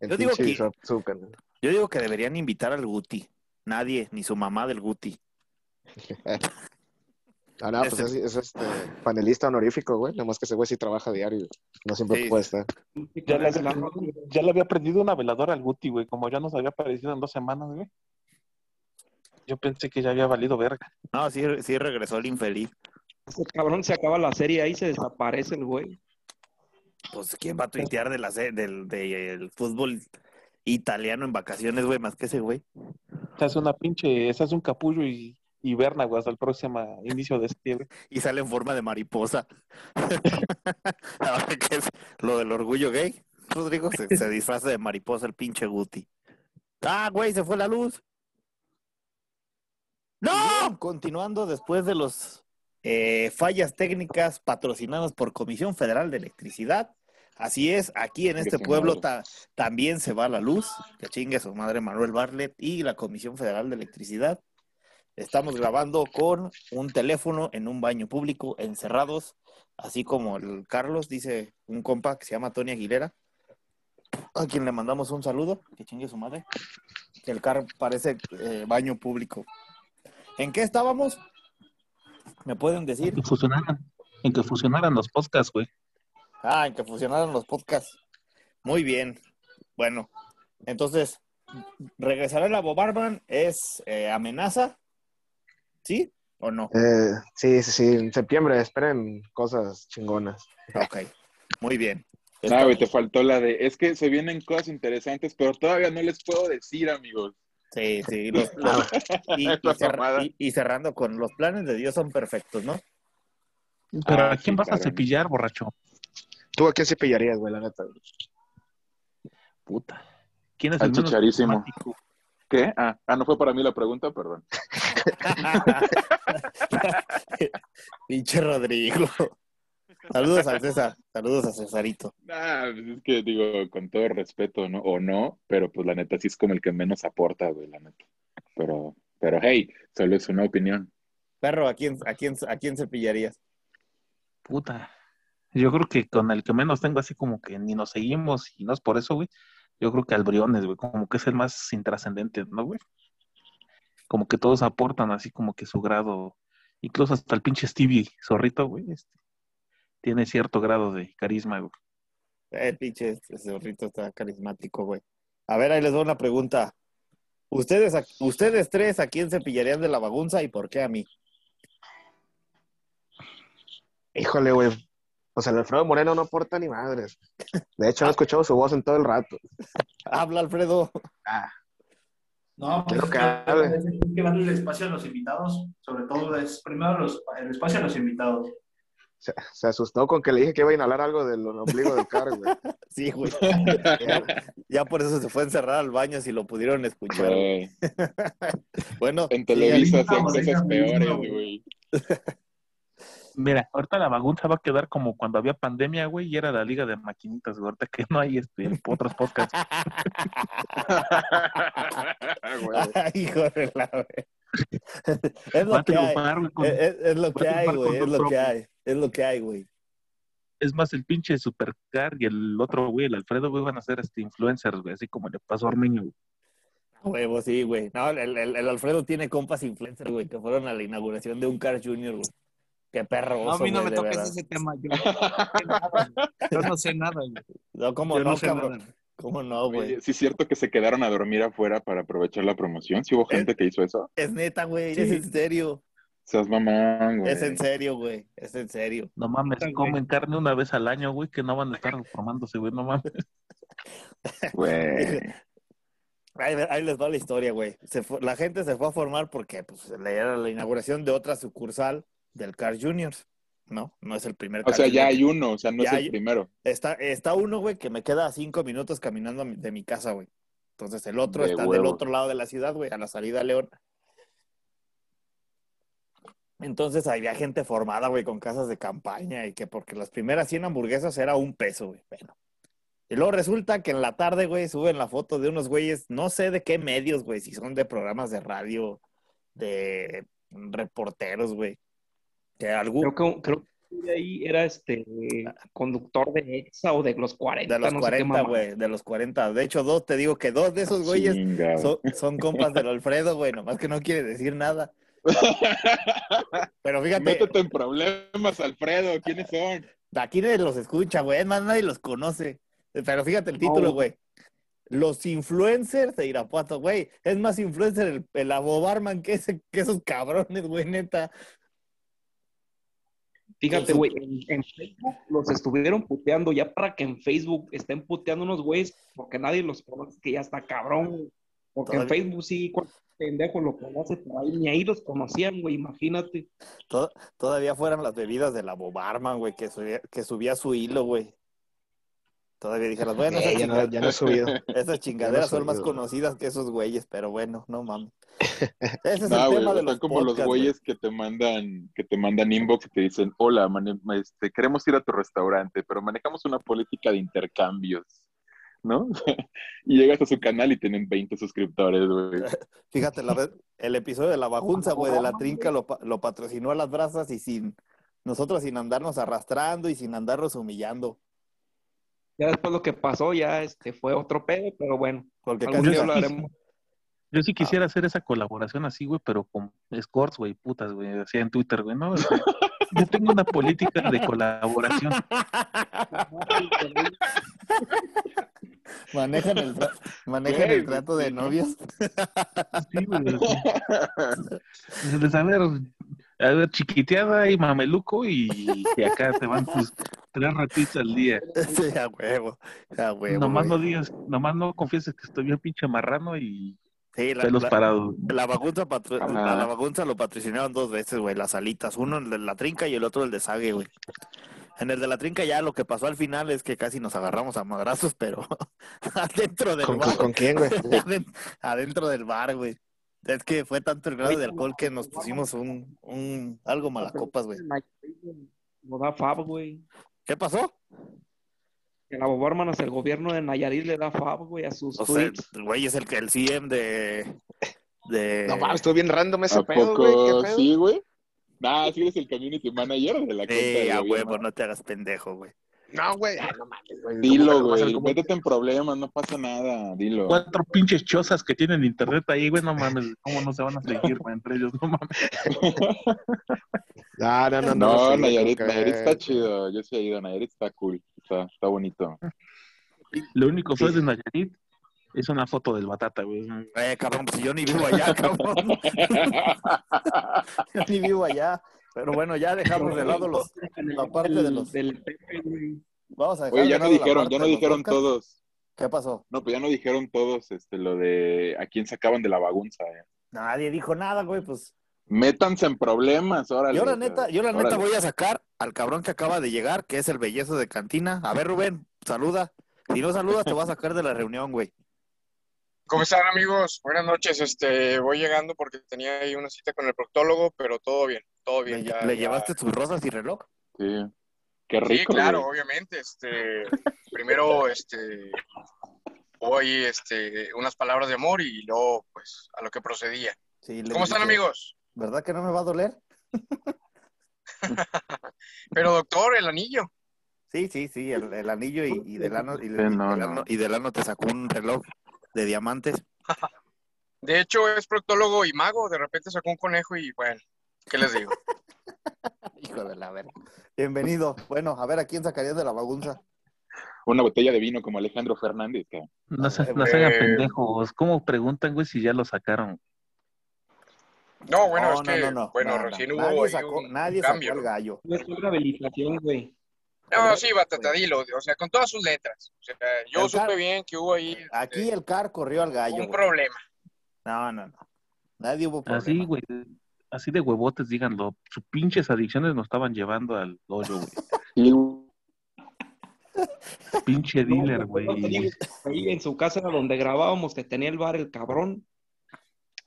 el
Yo digo
pinche
que-
su- azúcar, ¿no?
Yo digo que deberían invitar al Guti. Nadie, ni su mamá del Guti.
Ah, no, pues es, es, este, panelista honorífico, güey, nomás que ese güey sí trabaja diario, no siempre
Sí.
puede estar.
Ya le, había, ya le había prendido una veladora al Guti, güey, como ya nos había aparecido en dos semanas, güey. Yo pensé que ya había valido verga.
No, sí, sí regresó el infeliz.
Ese cabrón se acaba la serie ahí y se desaparece el güey.
Pues, ¿quién va a tuitear de la, se- del, del fútbol italiano en vacaciones, güey, más que ese güey?
Se hace una pinche, se hace un capullo y, y berna, güey, hasta el próximo inicio de septiembre.
Y sale en forma de mariposa. Ahora que es lo del orgullo gay, Rodrigo se, se disfraza de mariposa el pinche Guti. Ah, güey, se fue la luz. ¡No! Continuando después de los eh, fallas técnicas patrocinadas por Comisión Federal de Electricidad. Así es, aquí en este pueblo ta- también se va la luz. Que chingue su madre Manuel Barlet y la Comisión Federal de Electricidad. Estamos grabando con un teléfono en un baño público, encerrados, así como el Carlos, dice un compa que se llama Tony Aguilera, a quien le mandamos un saludo, que chingue su madre. Que el carro parece eh, baño público. ¿En qué estábamos? ¿Me pueden decir?
En que fusionaran, en que fusionaran los podcasts, güey.
Ah, en que funcionaron los podcasts. Muy bien. Bueno, entonces, regresará la Bobarman es eh, amenaza, ¿sí o no?
Eh, sí, sí, sí, en septiembre, esperen cosas chingonas.
Ok, muy bien.
Ah, güey, te faltó la de. Es que se vienen cosas interesantes, pero todavía no les puedo decir, amigos.
Sí, sí. los- los- y, y cerra- y- y cerrando con los planes de Dios son perfectos, ¿no?
Pero
Ah,
¿a quién
sí,
vas a cepillar, borracho?
¿Tú a quién se pillarías, güey, la neta? güey?
Puta. ¿Quién es
Al
el menos
chicharísimo. ¿Qué? Ah, ah, no fue para mí la pregunta, perdón.
Pinche Rodrigo. Saludos al César, saludos a Cesarito.
Ah, pues es que digo, con todo respeto, ¿no? O no, pero pues la neta sí es como el que menos aporta, güey, la neta. Pero, pero hey, solo es una opinión.
Perro, ¿a quién, a quién, a quién cepillarías?
Puta. Yo creo que con el que menos tengo así como que ni nos seguimos y no es por eso, güey. Yo creo que al Briones, güey, como que es el más intrascendente, ¿no, güey? Como que todos aportan así como que su grado, incluso hasta el pinche Stevie Zorrito, güey, este, tiene cierto grado de carisma, güey.
El pinche ese zorrito está carismático, güey. A ver, ahí les doy una pregunta. ¿Ustedes, a- ustedes tres, ¿a quién cepillarían de la bagunza y por qué a mí?
Híjole, güey. O sea, el Alfredo Moreno no aporta ni madres. De hecho, no he escuchado su voz en todo el rato.
Habla, Alfredo.
Ah,
No, pues
que
hay que darle el espacio a los invitados, sobre todo es primero los- el espacio a los invitados.
Se, se asustó con que le dije que iba a inhalar algo del ombligo del car, güey.
Sí, güey. Ya, ya por eso se fue a encerrar al baño si lo pudieron escuchar. Bueno,
En Televisa
mismo,
cosas peores, güey.
Mira, ahorita la bagunza va a quedar como cuando había pandemia, güey, y era la liga de maquinitas, güey. Ahorita que no hay este, otros podcasts.
Güey.
Ay, hijo de la ve- Es lo que hay.
triunfar, güey,
Es, lo que hay, güey. Es lo que hay. Es lo que hay, güey.
Es más, el pinche Supercar y el otro, güey, el Alfredo, güey, van a ser este influencers, güey, así como le pasó a Ormeño, güey.
Huevo, sí, güey. No, el, el- el Alfredo tiene compas influencers, güey, que fueron a la inauguración de un Car Junior, güey. Qué perro.
No, a mí no me toques ese tema. Yo no sé nada, güey. Yo no sé nada, güey.
No, ¿cómo
Yo
no,
no sé
cabrón?
nada.
¿Cómo no, güey?
Sí es cierto que se quedaron a dormir afuera para aprovechar la promoción. ¿Sí hubo gente que hizo eso?
Es neta, güey.
Sí.
Es en serio.
Seas mamón, güey.
Es en serio, güey. Es en serio.
No mames,
Güey.
comen carne una vez al año, güey, que no van a estar formándose, güey, no mames.
Güey.
Ahí, ahí les va la historia, güey. Se fue- la gente se fue a formar porque pues, le era la inauguración de otra sucursal del Car Juniors. No, no es el primer
O
Car
sea, ya hay uno, o sea, no
Ya
es el
hay-
primero.
Está, está uno, güey, que me queda a cinco minutos caminando de mi casa, güey. Entonces el otro
De
está del otro lado de la ciudad, güey, a la salida a León. Entonces había gente formada, güey, con casas de campaña y que porque las primeras 100 hamburguesas era un peso, güey. Bueno. Y luego resulta que en la tarde, güey, suben la foto de unos güeyes, no sé de qué medios, güey, si son de programas de radio, de reporteros, güey. Que algún,
Creo que, creo que de ahí era este conductor de EXA o de los 40.
de los
no sé qué
40,
mamá.
güey, de los 40. De hecho, dos, te digo que dos de esos güeyes
Chingado.
son, son compas del Alfredo, güey, nomás que no quiere decir nada. Pero fíjate,
Métete en problemas, Alfredo. ¿Quiénes son?
aquí nadie los escucha, güey, es más, nadie los conoce. Pero fíjate el título,
No.
güey. Los influencers de Irapuato, güey. Es más influencer el, el Abo Barman que, ese, que esos cabrones, güey, neta.
Fíjate, güey, en, en Facebook los estuvieron puteando ya para que en Facebook estén puteando unos güeyes porque nadie los conoce, que ya está cabrón. Porque en Facebook sí, cualquier pendejo lo conoce, pero ahí ni ahí los conocían, güey, imagínate.
To- todavía fueran las bebidas del Abo Barman, güey, que subía, que subía su hilo, güey. Todavía dije, las bueno, esas
ya, no, ya no he subido.
Esas chingaderas son más conocidas que esos güeyes, pero bueno, no mames. Ese es el tema de
están
los
como los
podcasts,
güeyes que te mandan, que te mandan inbox y te dicen, hola, mane- este, queremos ir a tu restaurante, pero manejamos una política de intercambios, ¿no? y llegas a su canal y tienen 20 suscriptores, güey.
Fíjate, la vez- el episodio de la bajunza, güey, de la trinca lo patrocinó a las brasas y sin nosotros sin andarnos arrastrando y sin andarnos humillando.
Ya después lo que pasó ya este fue otro pedo, pero bueno,
Porque
algún día hablaremos.
Yo sí quisiera hacer esa colaboración así, güey, pero con scores, güey, putas, güey, así en Twitter, güey, ¿no? O sea, Yo tengo una política de colaboración.
manejan el, tra- manejan el trato de novios.
Sí, güey. A ver, a ver, chiquiteada y mameluco y, y acá te van tus tres ratitos al día.
Sí, a huevo, a huevo.
nomás
güey.
no digas, nomás no confieses que estoy bien pinche marrano y
Sí, la,
pelos
la-
parados.
la bagunza, patro-
Ajá.
la, la bagunza lo patrocinaron dos veces, güey, las alitas. Uno el de la trinca y el otro el de sague, güey. En el de la trinca ya lo que pasó al final es que casi nos agarramos a madrazos, pero adentro del
¿Con,
bar.
con quién, güey?
Aden- adentro del bar, güey. Es que fue tanto el grado de alcohol que nos pusimos un, un algo malacopas, güey.
No da fab, güey.
¿Qué pasó?
El Barman el gobierno de Nayarit le da fab, güey, a sus
O sea, el güey es el que el CM de de
No mames, estuvo bien random ese
¿A
pedo, güey.
poco
¿Qué pedo?
sí, güey? Nah, sí eres el community manager de la cuenta
Eh,
de
a huevo, no te hagas pendejo, güey.
No, güey. No mames, güey. ¿Cómo
Dilo, güey.
como-
Métete en problemas, no pasa nada. Dilo.
Cuatro pinches chozas que tienen internet ahí, güey, no mames, ¿cómo no se van a seguir, güey, entre ellos? No mames.
No, no, no.
No,
sí,
Nayarit,
que-
Nayarit está chido. Yo sí he ido. Nayarit está cool. Está, está bonito.
Lo único fue de Nayarit es una foto del batata, güey.
Eh, cabrón, pues yo ni vivo allá, cabrón. yo ni vivo allá. Pero bueno, ya dejamos de lado los. la parte de los-. Vamos a dejar
Oye, ya no dijeron, ya no dijeron todos.
¿Qué pasó?
No, pues ya no dijeron todos este, lo de a quién sacaban de la bagunza. eh.
Nadie dijo nada, güey, pues
Métanse en problemas, órale.
Yo la neta, yo la neta voy a sacar al cabrón que acaba de llegar, que es el bellezo de cantina. A ver, Rubén, saluda. Si no saludas, te voy a sacar de la reunión, güey.
¿Cómo están amigos? Buenas noches. Este, voy llegando porque tenía ahí una cita con el proctólogo, pero todo bien, todo
¿Le,
bien. ya-
le
ya-
llevaste tus rosas y reloj?
Sí. Qué
Sí,
rico.
claro,
güey.
obviamente. Este, primero, este, hoy, este, unas palabras de amor y luego, pues, a lo que procedía.
Sí, le
¿Cómo están
dije,
amigos?
¿Verdad que no me va a doler?
Pero doctor, el anillo.
Sí, sí, sí, el, el anillo y, y del ano, y,
Sí, no.
y del ano te sacó un reloj de diamantes.
De hecho, es proctólogo y mago. De repente sacó un conejo y bueno, ¿qué les digo?
Hijo de la verga. Bienvenido. Bueno, a ver, ¿a quién sacarías de la bagunza?
Una botella de vino como Alejandro Fernández. cabrón.
No se,
Eh,
no se hagan
eh.
pendejos. ¿Cómo preguntan, güey, si ya lo sacaron?
No, bueno,
No,
es que,
no, no, no,
bueno,
no, no.
recién hubo
Nadie
ahí
sacó,
un
nadie
cambio.
sacó el gallo.
No es una habilitación, güey.
No, sí, Batatadilo, o sea, con todas sus letras. O sea, yo
El
supe
car-
bien que hubo ahí este,
Aquí el car corrió al gallo.
un
güey.
problema.
No, no, no. Nadie hubo problema.
Así, güey. Así de huevotes, díganlo. Sus pinches adicciones nos estaban llevando al hoyo, güey. Pinche dealer,
No,
güey.
no Ahí en su casa donde grabábamos, que tenía el bar el cabrón.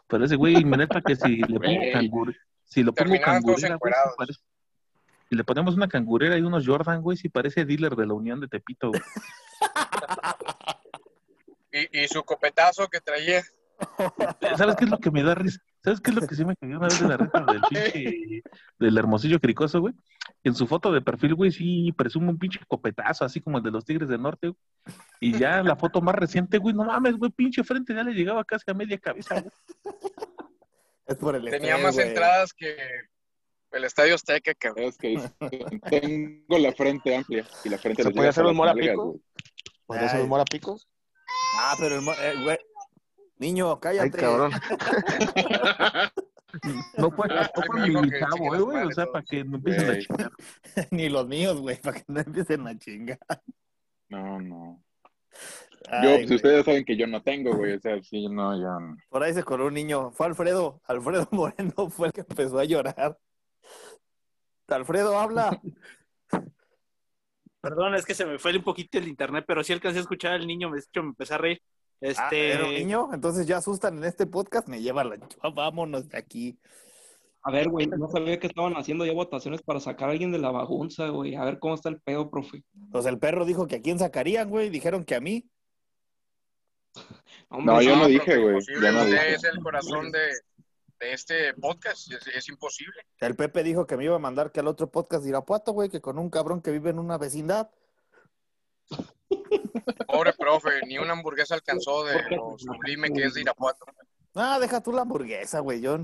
Pero ese güey, me neta que si le pongo cangur, si lo pongo cangurera, güey, parece- si le ponemos una cangurera y unos Jordan, güey, sí parece dealer de la Unión de Tepito, güey.
Y, y su copetazo que traía.
¿Sabes qué es lo que me da risa? ¿Sabes qué es lo que sí me cayó una vez de la risa del pinche, del hermosillo cricoso, güey? En su foto de perfil, güey, sí presume un pinche copetazo, así como el de los Tigres del Norte, güey. Y ya la foto más reciente, güey, no mames, güey, pinche frente ya le llegaba casi a media cabeza, güey.
Es por el
Tenía
estrés,
más
güey.
entradas que el Estadio Azteca, cabrón.
es que tengo la frente amplia y la frente
¿Se puede hacer un mora pico?
güey.
¿Podría ser
Ay.
un mora picos?
Ah, pero el eh, güey. Niño,
Ay,
cállate.
cabrón.
No fue, no fue
mi
chavo, eh, güey, o sea, para que no empiecen a chingar.
Ni los míos, güey, para que no empiecen a chingar.
No, no.
Ay,
Yo, pues ustedes saben que yo no tengo, güey. O sea, sí, no, yo no.
Por ahí se coló un niño. Fue Alfredo. Alfredo Moreno fue el que empezó a llorar. Alfredo, habla.
Perdón, es que se me fue un poquito el internet, pero sí alcancé a escuchar al niño, me, de hecho, me empecé a reír.
Ah,
Este,
¿era un niño? Entonces ya asustan en este podcast. Me lleva la... ch- Vámonos de aquí.
A ver, güey, no sabía que estaban haciendo ya votaciones para sacar a alguien de la bagunza, güey. A ver cómo está el pedo, profe.
Pues el perro dijo que a quién sacarían, güey. Dijeron que a mí.
Hombre,
No, yo no dije, güey. no
es el corazón de, de este podcast. Es, es imposible.
El Pepe dijo que me iba a mandar que al otro podcast de Irapuato, güey, que con un cabrón que vive en una vecindad.
Pobre profe, ni una hamburguesa alcanzó de lo sublime que es de Irapuato.
Ah, deja tú la hamburguesa, güey. Yo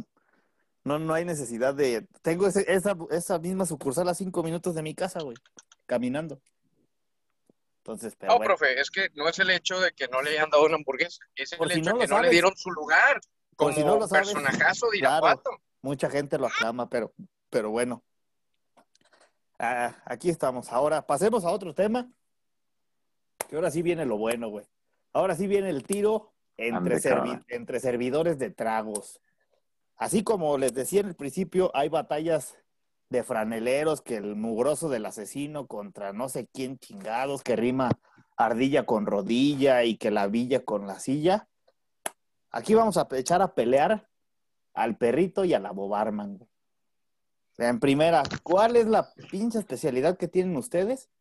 no, no hay necesidad de. Tengo ese- esa, esa misma sucursal a cinco minutos de mi casa, güey. Caminando. Entonces, pero
No,
bueno.
profe, es que no es el hecho de que no le hayan dado una hamburguesa, es el
si
hecho
no
de que no le dieron su lugar como
si no lo sabes.
personajazo de
Claro.
Irapuato.
Mucha gente lo aclama, pero, pero bueno. Ah, aquí estamos. Ahora pasemos a otro tema. Que ahora sí viene lo bueno, güey. Ahora sí viene el tiro entre, servi- servidores de tragos. Así como les decía en el principio, hay batallas de franeleros, que el mugroso del asesino contra no sé quién chingados, que rima ardilla con rodilla y que la villa con la silla. Aquí vamos a echar a pelear al perrito y a la bobarman. En primera, ¿cuál es la pinche especialidad que tienen ustedes?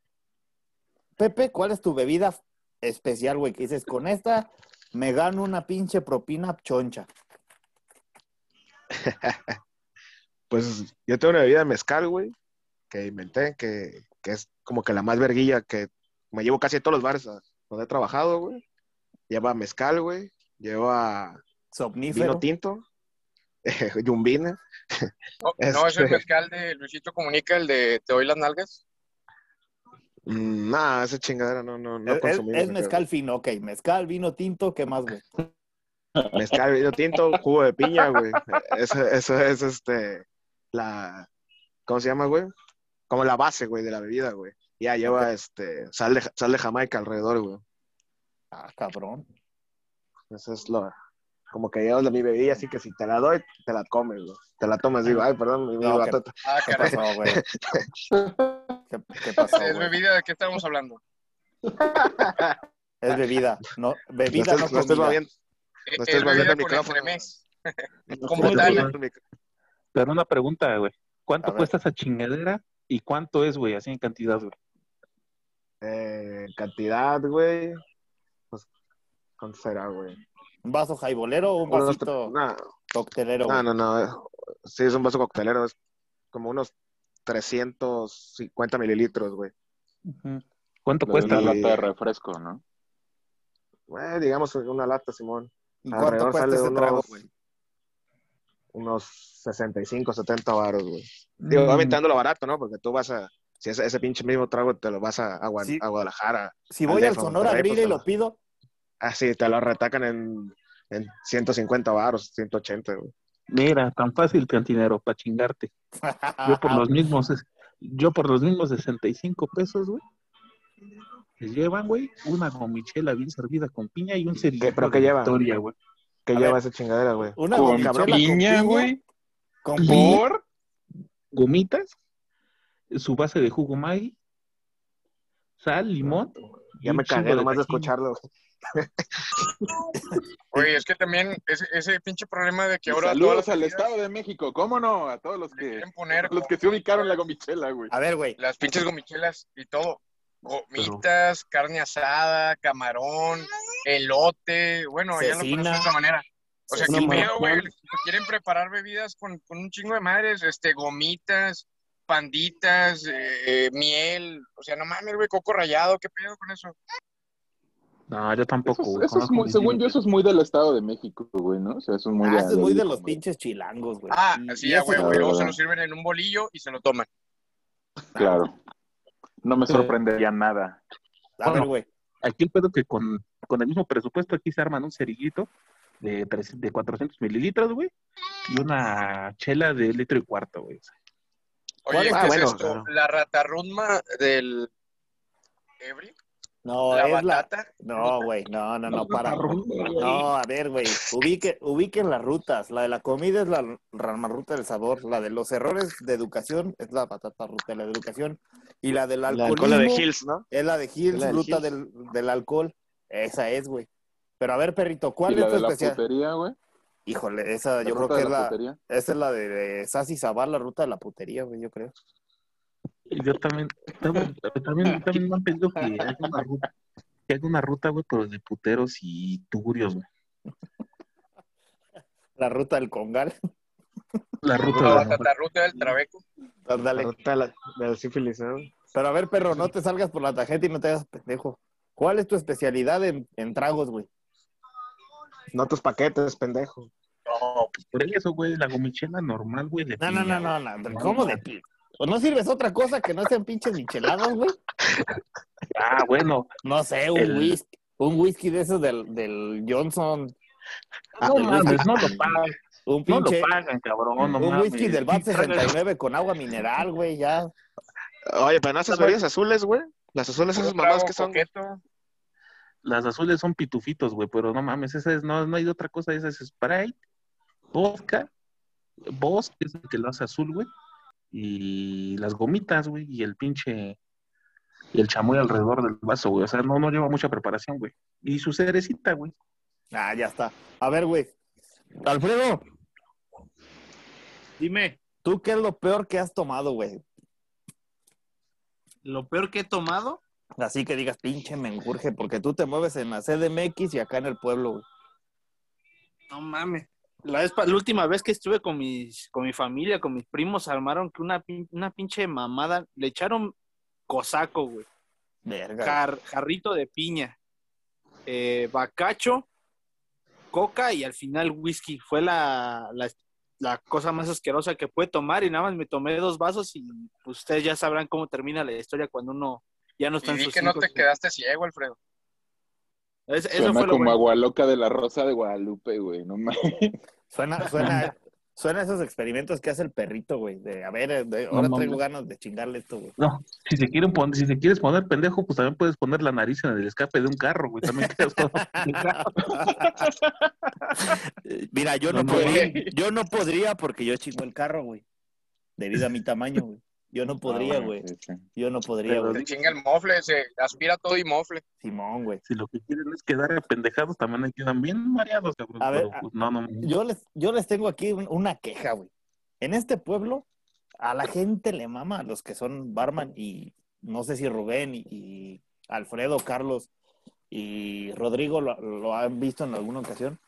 Pepe, ¿cuál es tu bebida especial, güey? Que dices, con esta me gano una pinche propina choncha.
Pues yo tengo una bebida mezcal, güey, que inventé, que, que es como que la más verguilla que me llevo casi a todos los bares donde he trabajado, güey. Lleva mezcal, güey. Lleva
Somnífero.
vino tinto, yumbina.
No, no es el
Este-
mezcal de Luisito Comunica, el de Te doy las nalgas.
Mm, nah, esa chingadera no, no, no
Es, es-
consumimos
es
acá,
mezcal fino, ok. Mezcal, vino tinto, ¿qué más, güey?
Mezcal, vino tinto, jugo de piña, güey. Eso, eso es este, la, ¿cómo se llama, güey? Como la base, güey, de la bebida, güey. Ya lleva este, sal de, sal de Jamaica alrededor, güey.
Ah, cabrón.
Eso es lo, como que llevas mi bebida, así que si te la doy, te la comes, güey. Te la tomas, digo, ay, perdón, mi
No,
vato-
Ah,
¿Qué
caray.
pasó, güey? ¿Qué, qué pasó,
Es
güey?
bebida, ¿de qué estamos hablando?
Es bebida, no, bebida, no
no estés moviendo, no
Es
estés moviendo
bebida
el micrófono.
Pero una pregunta, güey. ¿Cuánto
A ver.
cuesta esa chingadera y cuánto es, güey, así en cantidad, güey?
Eh, cantidad, güey. Pues, ¿cuánto será, güey?
¿Un vaso jaibolero o un vasito
No,
coctelero?
no,
güey?
no, no. eh, Sí, es un vaso coctelero, es como unos 350 mililitros, güey.
¿Cuánto
Lo
cuesta,
una lata de refresco, ¿no?
Güey, digamos una lata, Simón.
¿Y cuánto
alrededor
cuesta
sale
ese trago,
unos-
güey?
Unos 65, 70 baros, güey. Digo,
Mm.
obviamente dándolo barato, ¿no? Porque tú vas a, si ese, ese pinche mismo trago te lo vas a, a, Gua-
Sí.
a Guadalajara.
Si
al
voy al
DF,
Sonora y lo pido,
Ah, sí, te lo retacan en, en 150 varos, 180, güey.
Mira, tan fácil, cantinero, para chingarte. Yo por los mismos, yo por los mismos 65 pesos, güey. Les llevan, güey, una gomichela bien servida con piña y un cerillito
pero qué
de
lleva?
Victoria, güey.
¿Qué
A
lleva
ver.
esa chingadera, güey?
una
Con piña, güey.
Con.
¿Por?
Gomitas, su base de jugo Maggi, sal, limón.
Ya me cagué nomás de escucharlo.
Oye, es que también ese, ese pinche problema de que ahora todas
Saludos
las
al Estado de México, ¿cómo no? A todos los que,
quieren poner
los que se ubicaron la gomichela, güey.
A ver, güey.
las pinches gomichelas y todo. Gomitas, carne asada, camarón, elote, bueno, ya lo pones de otra manera. O sea, qué pedo, güey. Quieren preparar bebidas con, con un chingo de madres, este, gomitas, panditas, eh, miel. O sea, no mames, güey, coco rallado, ¿qué pedo con eso?
No, yo tampoco,
Eso, eso es muy, según yo, eso es muy del Estado de México, güey, ¿no? O sea, eso es muy
Ah, eso es muy de los pinches chilangos, güey.
Ah, así ya, güey, güey. Luego se lo sirven en un bolillo y se lo toman.
Claro. No me sorprendería nada.
A ver,
Bueno.
güey.
Aquí el pedo que con, con el mismo presupuesto aquí se arman un cerillito de, tres- de 400 mililitros, güey, y una chela de litro y cuarto, güey.
Oye,
¿Cuál?
¿qué
Ah,
es
bueno,
esto?
claro.
¿La ratarrutma del ebrio?
No,
¿La
es la...
batata?
No, güey, no, no, no, para. No, a ver, güey, ubique, ubiquen las rutas. La de la comida es la rama ruta del sabor. La de los errores de educación es la patata ruta de la educación. Y la del
La
alcoholismo
cola de Hills, ¿no?
es la de Hills,
la del
ruta
Hills.
del, del alcohol. Esa es, güey. Pero a ver, perrito, ¿cuál
¿Y la
es tu
de la
especial?
putería, güey?
Híjole, esa
¿La
yo creo que es
la
la,
putería?
esa es la de, de Sassy Zabar, la ruta de la putería, güey, yo creo.
Y yo también, también, también, también me han pedido que haga una ruta, que haga una ruta, güey, pero de puteros y tugurios, güey.
La ruta del Congal.
La ruta
La batata ruta del trabeco.
La
Ándale.
ruta de la, del sífilis, ¿no?
Pero a ver, perro, no te salgas por la tarjeta y no te hagas pendejo. ¿Cuál es tu especialidad en, en tragos, güey?
No tus paquetes, pendejo.
No,
Por eso, güey, la gomichela normal, güey, de
No, no,
piña,
no, no, no. ¿Cómo de pi- ¿O no sirves otra cosa que no sean pinches micheladas, güey?
Ah, bueno,
No sé, un
El-
whisky. Un whisky de esos del, del Johnson.
no
el
mames, no lo pagan,
Un
no lo pagan, cabrón, no
un
mames.
whisky del
pagan.
69 con agua mineral, güey, ya.
Oye, pero no esas bebidas azules, güey. Las azules, esas
trago
que son.
coqueto.
Las azules son pitufitos, güey, pero no mames, esa es, no, no hay otra cosa, esa es Sprite, vodka, Boss, que es el que lo hace azul, güey, y las gomitas, güey, y el pinche, y el chamoy alrededor del vaso, güey, o sea, no, no lleva mucha preparación, güey. Y su cerecita, güey.
Ah, ya está. A ver, güey. Alfredo,
Dime,
¿tú qué es lo peor que has tomado, güey?
lo peor que he tomado,
Así que digas, pinche me engurge, porque tú te mueves en la CDMX y acá en el pueblo, güey.
no mames. La, vez, pa- la última vez que estuve con mis, con mi familia, con mis primos, armaron que una, pin- una pinche mamada, le echaron cosaco, güey.
Verga.
Jar- jarrito de piña, eh, bacacho, coca y al final whisky. Fue la, la, la cosa más asquerosa que pude tomar y nada más me tomé dos vasos y pues, ustedes ya sabrán cómo termina la historia cuando uno ya no está
Y
en
vi
sus
que no te quedaste ciego, Alfredo.
Es- eso
Suena
fue
como
bueno.
agua loca de la Rosa de Guadalupe, güey, no mames.
Suena, suena, Suena a esos experimentos que hace el perrito, güey. De, a ver, de-
No
ahora
mames.
traigo ganas de chingarle esto, güey.
No, si se quieren poner, si te quieres poner pendejo, pues también puedes poner la nariz en el escape de un carro, güey. También quedas todo
Mira, yo no,
No, no,
podría,
güey.
yo no podría porque yo chingo el carro, güey. Debido a mi tamaño, güey. Yo no podría,
Ah, bueno,
güey.
sí, sí.
Yo no podría,
Pero
güey.
Se chinga el mofle, se aspira todo y mofle.
Simón, güey.
Si lo que quieren es quedar apendejados, también ahí quedan bien mareados, cabrón.
A ver,
Pero, pues, no, no.
Yo les, yo les tengo aquí un- una queja, güey. En este pueblo, a la gente le mama a los que son barman y no sé si Rubén y, y Alfredo, Carlos y Rodrigo lo, lo han visto en alguna ocasión.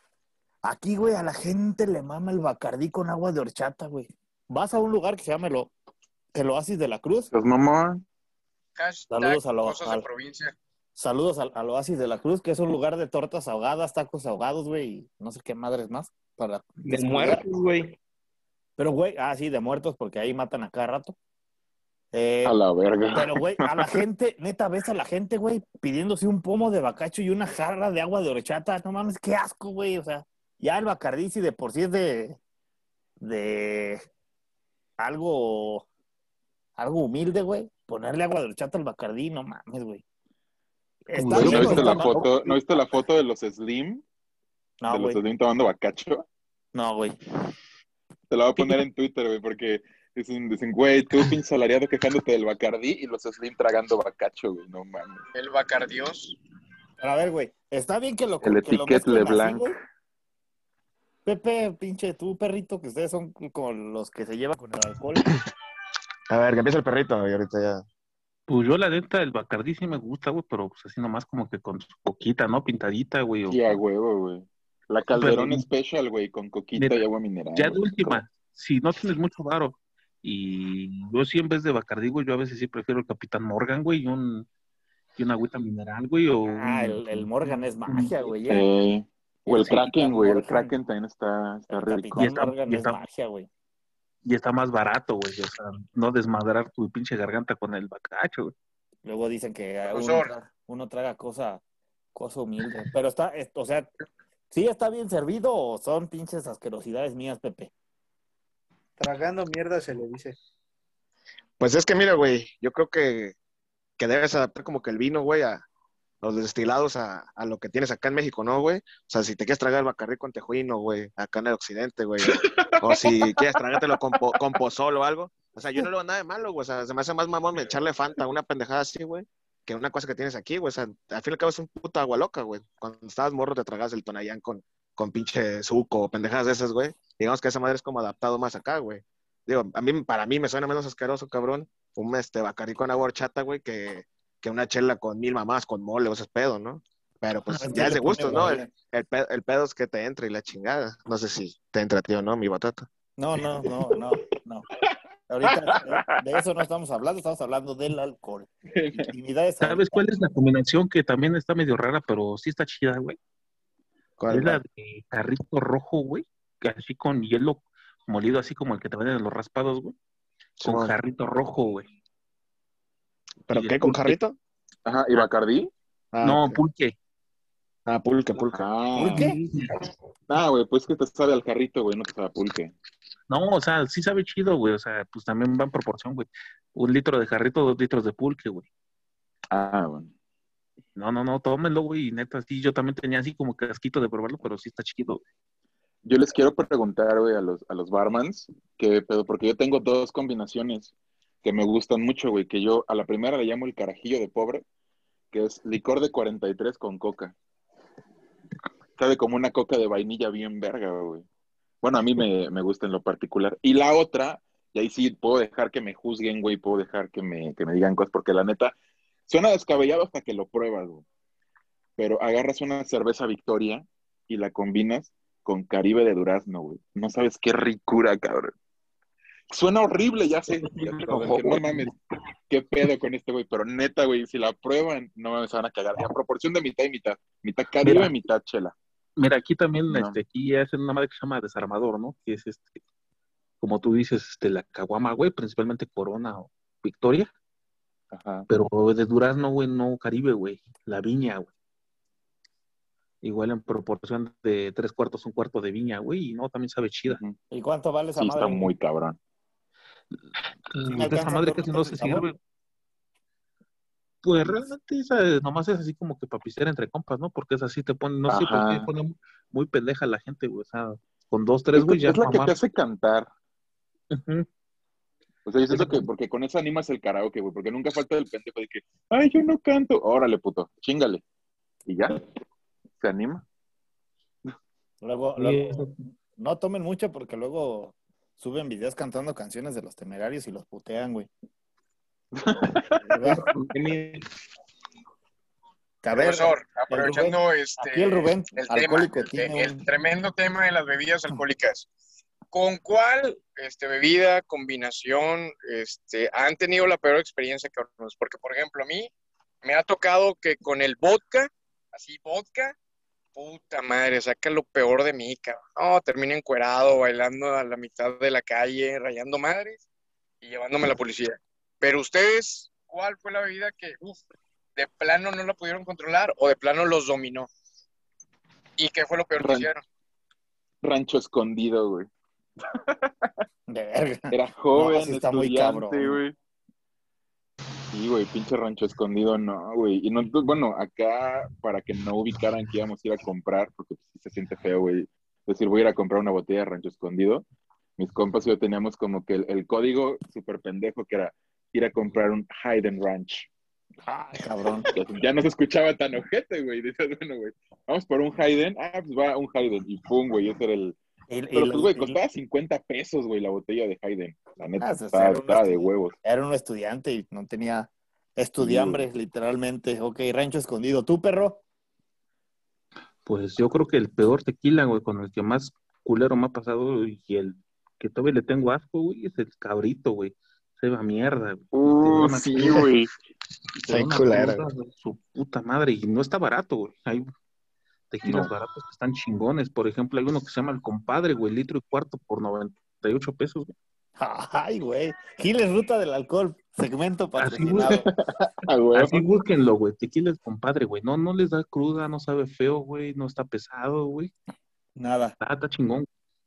Aquí, güey, a la gente le mama el bacardí con agua de horchata, güey. Vas a un lugar que se llama el, el Oasis de la Cruz.
Pues mamón.
Saludos a lo-
cosas de
al-
provincia.
Saludos al, al Oasis de la Cruz, que es un lugar de tortas ahogadas, tacos ahogados, güey, y no sé qué madres más. Para
De muertos, güey.
Pero, güey, ah, sí, de muertos, porque ahí matan a cada rato. Eh,
A la verga.
pero, güey, a la gente, neta, ves a la gente, güey, pidiéndose un pomo de bacacho y una jarra de agua de horchata. No mames, qué asco, güey. O sea, ya el bacardí, si de por sí es de. de. algo. Algo humilde, güey. Ponerle agua de horchata al bacardí, no mames, güey.
¿No
bien,
viste, la foto, ¿No viste la foto de los Slim?
No,
de los. Slim tomando bacacho.
No, güey.
Te lo voy a poner en Twitter, güey, porque dicen, dicen, güey, tú pinche salariado quejándote del Bacardí y los Slim tragando bacacho, güey, no mames.
El Bacardios.
Pero a ver, güey, está bien que lo
El
que lo así,
LeBlanc.
Pepe, pinche tú, perrito, que ustedes son como los que se llevan con el alcohol.
A ver, que empiece el perrito y ahorita ya.
Pues yo, la neta, el Bacardí sí me gusta, güey, pero pues así nomás como que con su coquita, ¿no? Pintadita, güey. o-
Sí, a huevo, güey. La Calderón
Pero-
Special, güey, con coquita
Neta,
y agua mineral.
Ya de última, si no tienes mucho varo, y yo sí en vez de Bacardí, güey, yo a veces sí prefiero el Capitán Morgan, güey, y un y una agüita mineral, güey, o
Ah, el, el Morgan es magia, güey. ya.
Eh, o el Kraken, güey, el. Kraken también está, está
El
rico.
Y
Capitán
está-
Morgan
y
es magia, güey.
Y está más barato, güey, o sea, no desmadrar tu pinche garganta con el bacacho, güey.
Luego dicen que uno, traga cosa, cosa humilde. Pero está, es- o sea, ¿sí está bien servido o son pinches asquerosidades mías, Pepe?
Tragando mierda se le dice.
Pues es que mira, güey, yo creo que, que debes adaptar como que el vino, güey, a los destilados a, a lo que tienes acá en México, ¿no, güey? O sea, si te quieres tragar el bacarrí con tejuino, güey, acá en el occidente, güey, o, si quieres tragártelo con, po- con pozol o algo. O sea, yo no le veo nada de malo, güey, o sea, se me hace más mamón echarle Fanta una pendejada así, güey, que una cosa que tienes aquí, güey, o sea, al fin y al cabo es un puta agua loca, güey. Cuando estabas morro te tragas el tonayán con, con pinche suco o pendejadas de esas, güey. Digamos que esa madre es como adaptado más acá, güey. Digo, a mí, para mí me suena menos asqueroso, cabrón, un este bacarí con agua horchata, güey, que, que una chela con mil mamás, con mole o ese pedo, ¿no? Pero pues
Es
ya es de gustos,
pone
¿no? El, el, pe- el pedo es que te entre y la chingada. No sé si te entra a ti o no, mi batata.
No, no, no, no, no. Ahorita de eso no estamos hablando, estamos hablando del alcohol.
¿Sabes cuál es la combinación que también está medio rara, pero sí está chida, güey?
¿Cuál,
Es la de carrito rojo, güey, que así con hielo molido, así como el que te venden en los raspados, güey. Con jarrito rojo, güey.
¿Pero qué? ¿Con jarrito?
Ajá, ¿y Bacardí?
Ah,
no, pulque.
Ah, pulque, pulque.
Ah,
¿Pulque?
Ah, güey, pues que te sabe al carrito, güey, no te sabe a pulque.
No, o sea, sí sabe chido, güey. O sea, pues también va en proporción, güey. Un litro de jarrito, dos litros de pulque, güey.
Ah, bueno.
No, no, no, tómenlo, güey. Y neta, sí, yo también tenía así como casquito de probarlo, pero sí está chido. güey.
Yo les quiero preguntar, güey, a los, a los barmans, que pedo, porque yo tengo dos combinaciones que me gustan mucho, güey, que yo a la primera le llamo el carajillo de pobre, que es licor de 43 con coca. Sabe como una coca de vainilla bien verga, güey. Bueno, a mí me, me gusta en lo particular. Y la otra, y ahí sí puedo dejar que me juzguen, güey, puedo dejar que me, que me digan cosas, porque la neta, suena descabellado hasta que lo pruebas, güey. Pero agarras una cerveza Victoria y la combinas con Caribe de Durazno, güey. No sabes qué ricura, cabrón. Suena horrible, ya sé. Ya sé, cabrón, que no mames, qué pedo con este güey. Pero neta, güey, si la prueban, no mames, se van a cagar. A proporción de mitad y mitad. Mitad Caribe,
Mira.
mitad chela.
Mira, aquí también,
No.
este, aquí hacen una madre que se llama desarmador, ¿no? Que es este, como tú dices, este, la caguama, güey, principalmente Corona o Victoria,
Ajá.
pero de Durazno, güey, no Caribe, güey, la viña, güey. igual en proporción de tres cuartos, un cuarto de viña, güey, y no, también sabe chida.
¿Y cuánto vale esa
Sí,
madre?
está muy cabrón.
De esa madre casi no se sirve. Pues realmente esa nomás es así como que pistear entre compas, ¿no? Porque es así, te pone, no sé por qué
Ajá.
pone muy pendeja la gente, güey. O sea, con dos, tres,
Es,
güey, ya
es la que te hace cantar. O sea, yo siento que porque con eso animas el karaoke, güey, porque nunca falta el pendejo de que, ay, yo no canto. Órale, puto, chingale. Y ya, se anima.
Luego, luego- no tomen mucho porque luego suben videos cantando canciones de los temerarios y los putean, güey. A ver,
Profesor,
el
aprovechando este,
aquí el Rubén,
el tema,
alcohólico,
el,
tiene
el
un-
tremendo tema de las bebidas alcohólicas. ¿Con cuál este, bebida, combinación, este, han tenido la peor experiencia, cabrones? Porque, por ejemplo, a mí me ha tocado que con el vodka, así vodka, puta madre, saca lo peor de mí, cabrón. No, termino encuerado, bailando a la mitad de la calle, rayando madres y llevándome a la policía. Pero ustedes, ¿cuál fue la bebida que, uff, de plano no la pudieron controlar o de plano los dominó? ¿Y qué fue lo peor que hicieron?
Rancho escondido, güey.
de verga.
Era joven,
No, sí está muy cabrón.
güey. Sí, güey, pinche rancho escondido, no, güey. Y no, bueno, acá, para que no ubicaran que íbamos a ir a comprar, porque sí se siente feo, güey. Decir, voy a ir a comprar una botella de rancho escondido. Mis compas y yo teníamos como que el, el código súper pendejo que era ir a comprar un Hayden Ranch.
Ay, cabrón.
Ya, ya no se escuchaba tan ojete, güey. Dices, bueno, güey, vamos por un Hayden. Ah, pues va un Hayden. Y pum, güey, ese era el,
Y-
pero pues, güey, costaba 50 pesos, güey, la botella de Hayden. La neta,
Ah,
estaba de huevos.
Era un estudiante y no tenía estudiambre, literalmente. Ok, rancho escondido. ¿Tú, perro?
Pues yo creo que el peor tequila, güey, con el que más culero me ha pasado y el que todavía le tengo asco, güey, es el cabrito, güey. Se va mierda, güey.
Uh, sí, güey.
Cruda de Su puta madre. Y no está barato, güey. Hay tequilas
No.
baratos que están chingones. Por ejemplo, hay uno que se llama El Compadre, güey, litro y cuarto por 98 pesos, güey.
Ay, güey. Giles Ruta del Alcohol, segmento
Así,
patrocinado.
A huevo.
Así búsquenlo, güey. Tequila El Compadre, güey. No, no les da cruda, no sabe feo, güey. No está pesado, güey.
Nada.
Está, está chingón.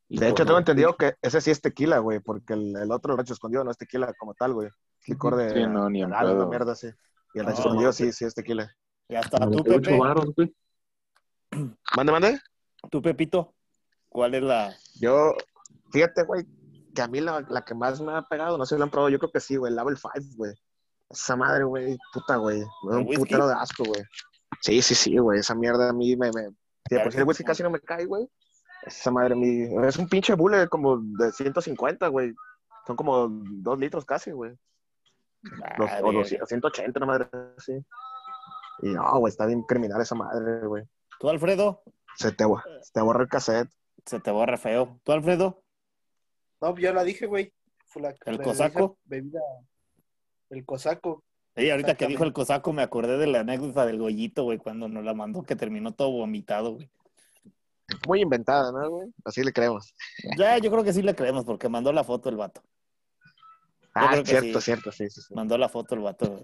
Y
De hecho, tengo entendido que ese sí es tequila, güey, porque el, el otro, el rancho escondido, no es tequila como tal, güey. Es licor de
Sí, no, ni en
mierda así. Y el rancho
No,
escondido
no.
sí, sí es tequila.
Ya está. ¿Tú,
98
Pepe?
güey.
Mande, mande.
¿Tú, Pepito? ¿Cuál es la...?
Yo, fíjate, güey, que a mí la, la que más me ha pegado, no sé si la han probado, yo creo que sí, güey, Level 5, güey. Esa madre, güey, puta, güey. Me da
¿El
un
whisky?
putero de asco, güey. Sí, sí, sí, güey, esa mierda a mí me... me... Sí, por sí el whisky casi no me cae, güey. Esa madre a mí... Es un pinche bule como de 150, güey. Son como dos litros casi, güey. Los-
Ah,
o
verga.
200, 180, una madre así. Y no, güey, está bien criminal esa madre, güey.
¿Tú, Alfredo?
Se te, bo- se te borra el cassette.
Se te borra feo. ¿Tú, Alfredo?
No, ya la dije, güey.
¿El cosaco?
Bebida. El cosaco.
Sí, ahorita que dijo el cosaco me acordé de la anécdota del gollito, güey, cuando nos la mandó que terminó todo vomitado, güey.
Muy inventada, ¿no, güey? Así le creemos.
Ya, yo creo que sí le creemos porque mandó la foto el vato.
Ah, cierto,
sí.
cierto, sí, sí, sí.
Mandó la foto el vato.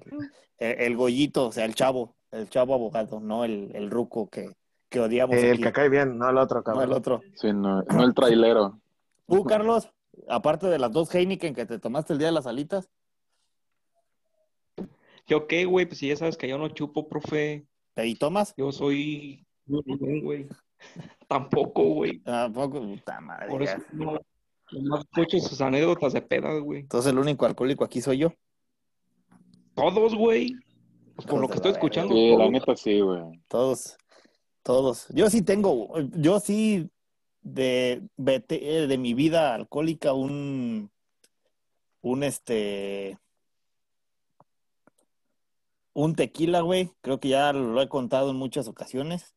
El, el gollito, o sea, el chavo, el chavo abogado, no el, el ruco que, que odiamos.
El
aquí.
que cae bien, no el otro,
no
cabrón.
el otro.
Sí, no, no el trailero.
Tú, Carlos, aparte de las dos Heineken que te tomaste el día de las alitas,
¿Yo qué, güey? Pues si ya sabes que yo no chupo, profe.
¿y tomas?
Yo soy... No, güey. Tampoco, güey.
Tampoco, puta madre.
Por eso no... Nomás escucho sus anécdotas de pedas, güey.
Entonces el único alcohólico aquí soy yo.
Todos, güey. Pues por lo que estoy escuchando.
Sí, la neta sí, güey.
Todos, todos. Yo sí tengo, yo sí de, de mi vida alcohólica un, un este, un tequila, güey. Creo que ya lo he contado en muchas ocasiones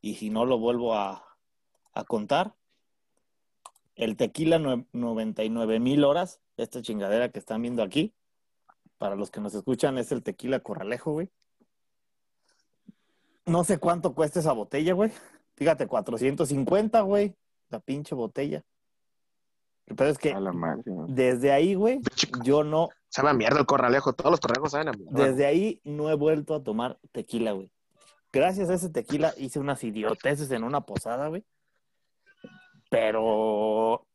y si no lo vuelvo a, a contar. El tequila nue- 99 mil horas, esta chingadera que están viendo aquí. Para los que nos escuchan, es el tequila corralejo, güey. No sé cuánto cuesta esa botella, güey. Fíjate, 450, güey. La pinche botella. Pero es que
A la madre.
desde ahí, güey, yo no,
Sabe a mierda el corralejo. Todos los corralejos saben a mierda.
desde ahí no he vuelto a tomar tequila, güey. gracias a ese tequila hice unas idioteces en una posada, güey. Pero,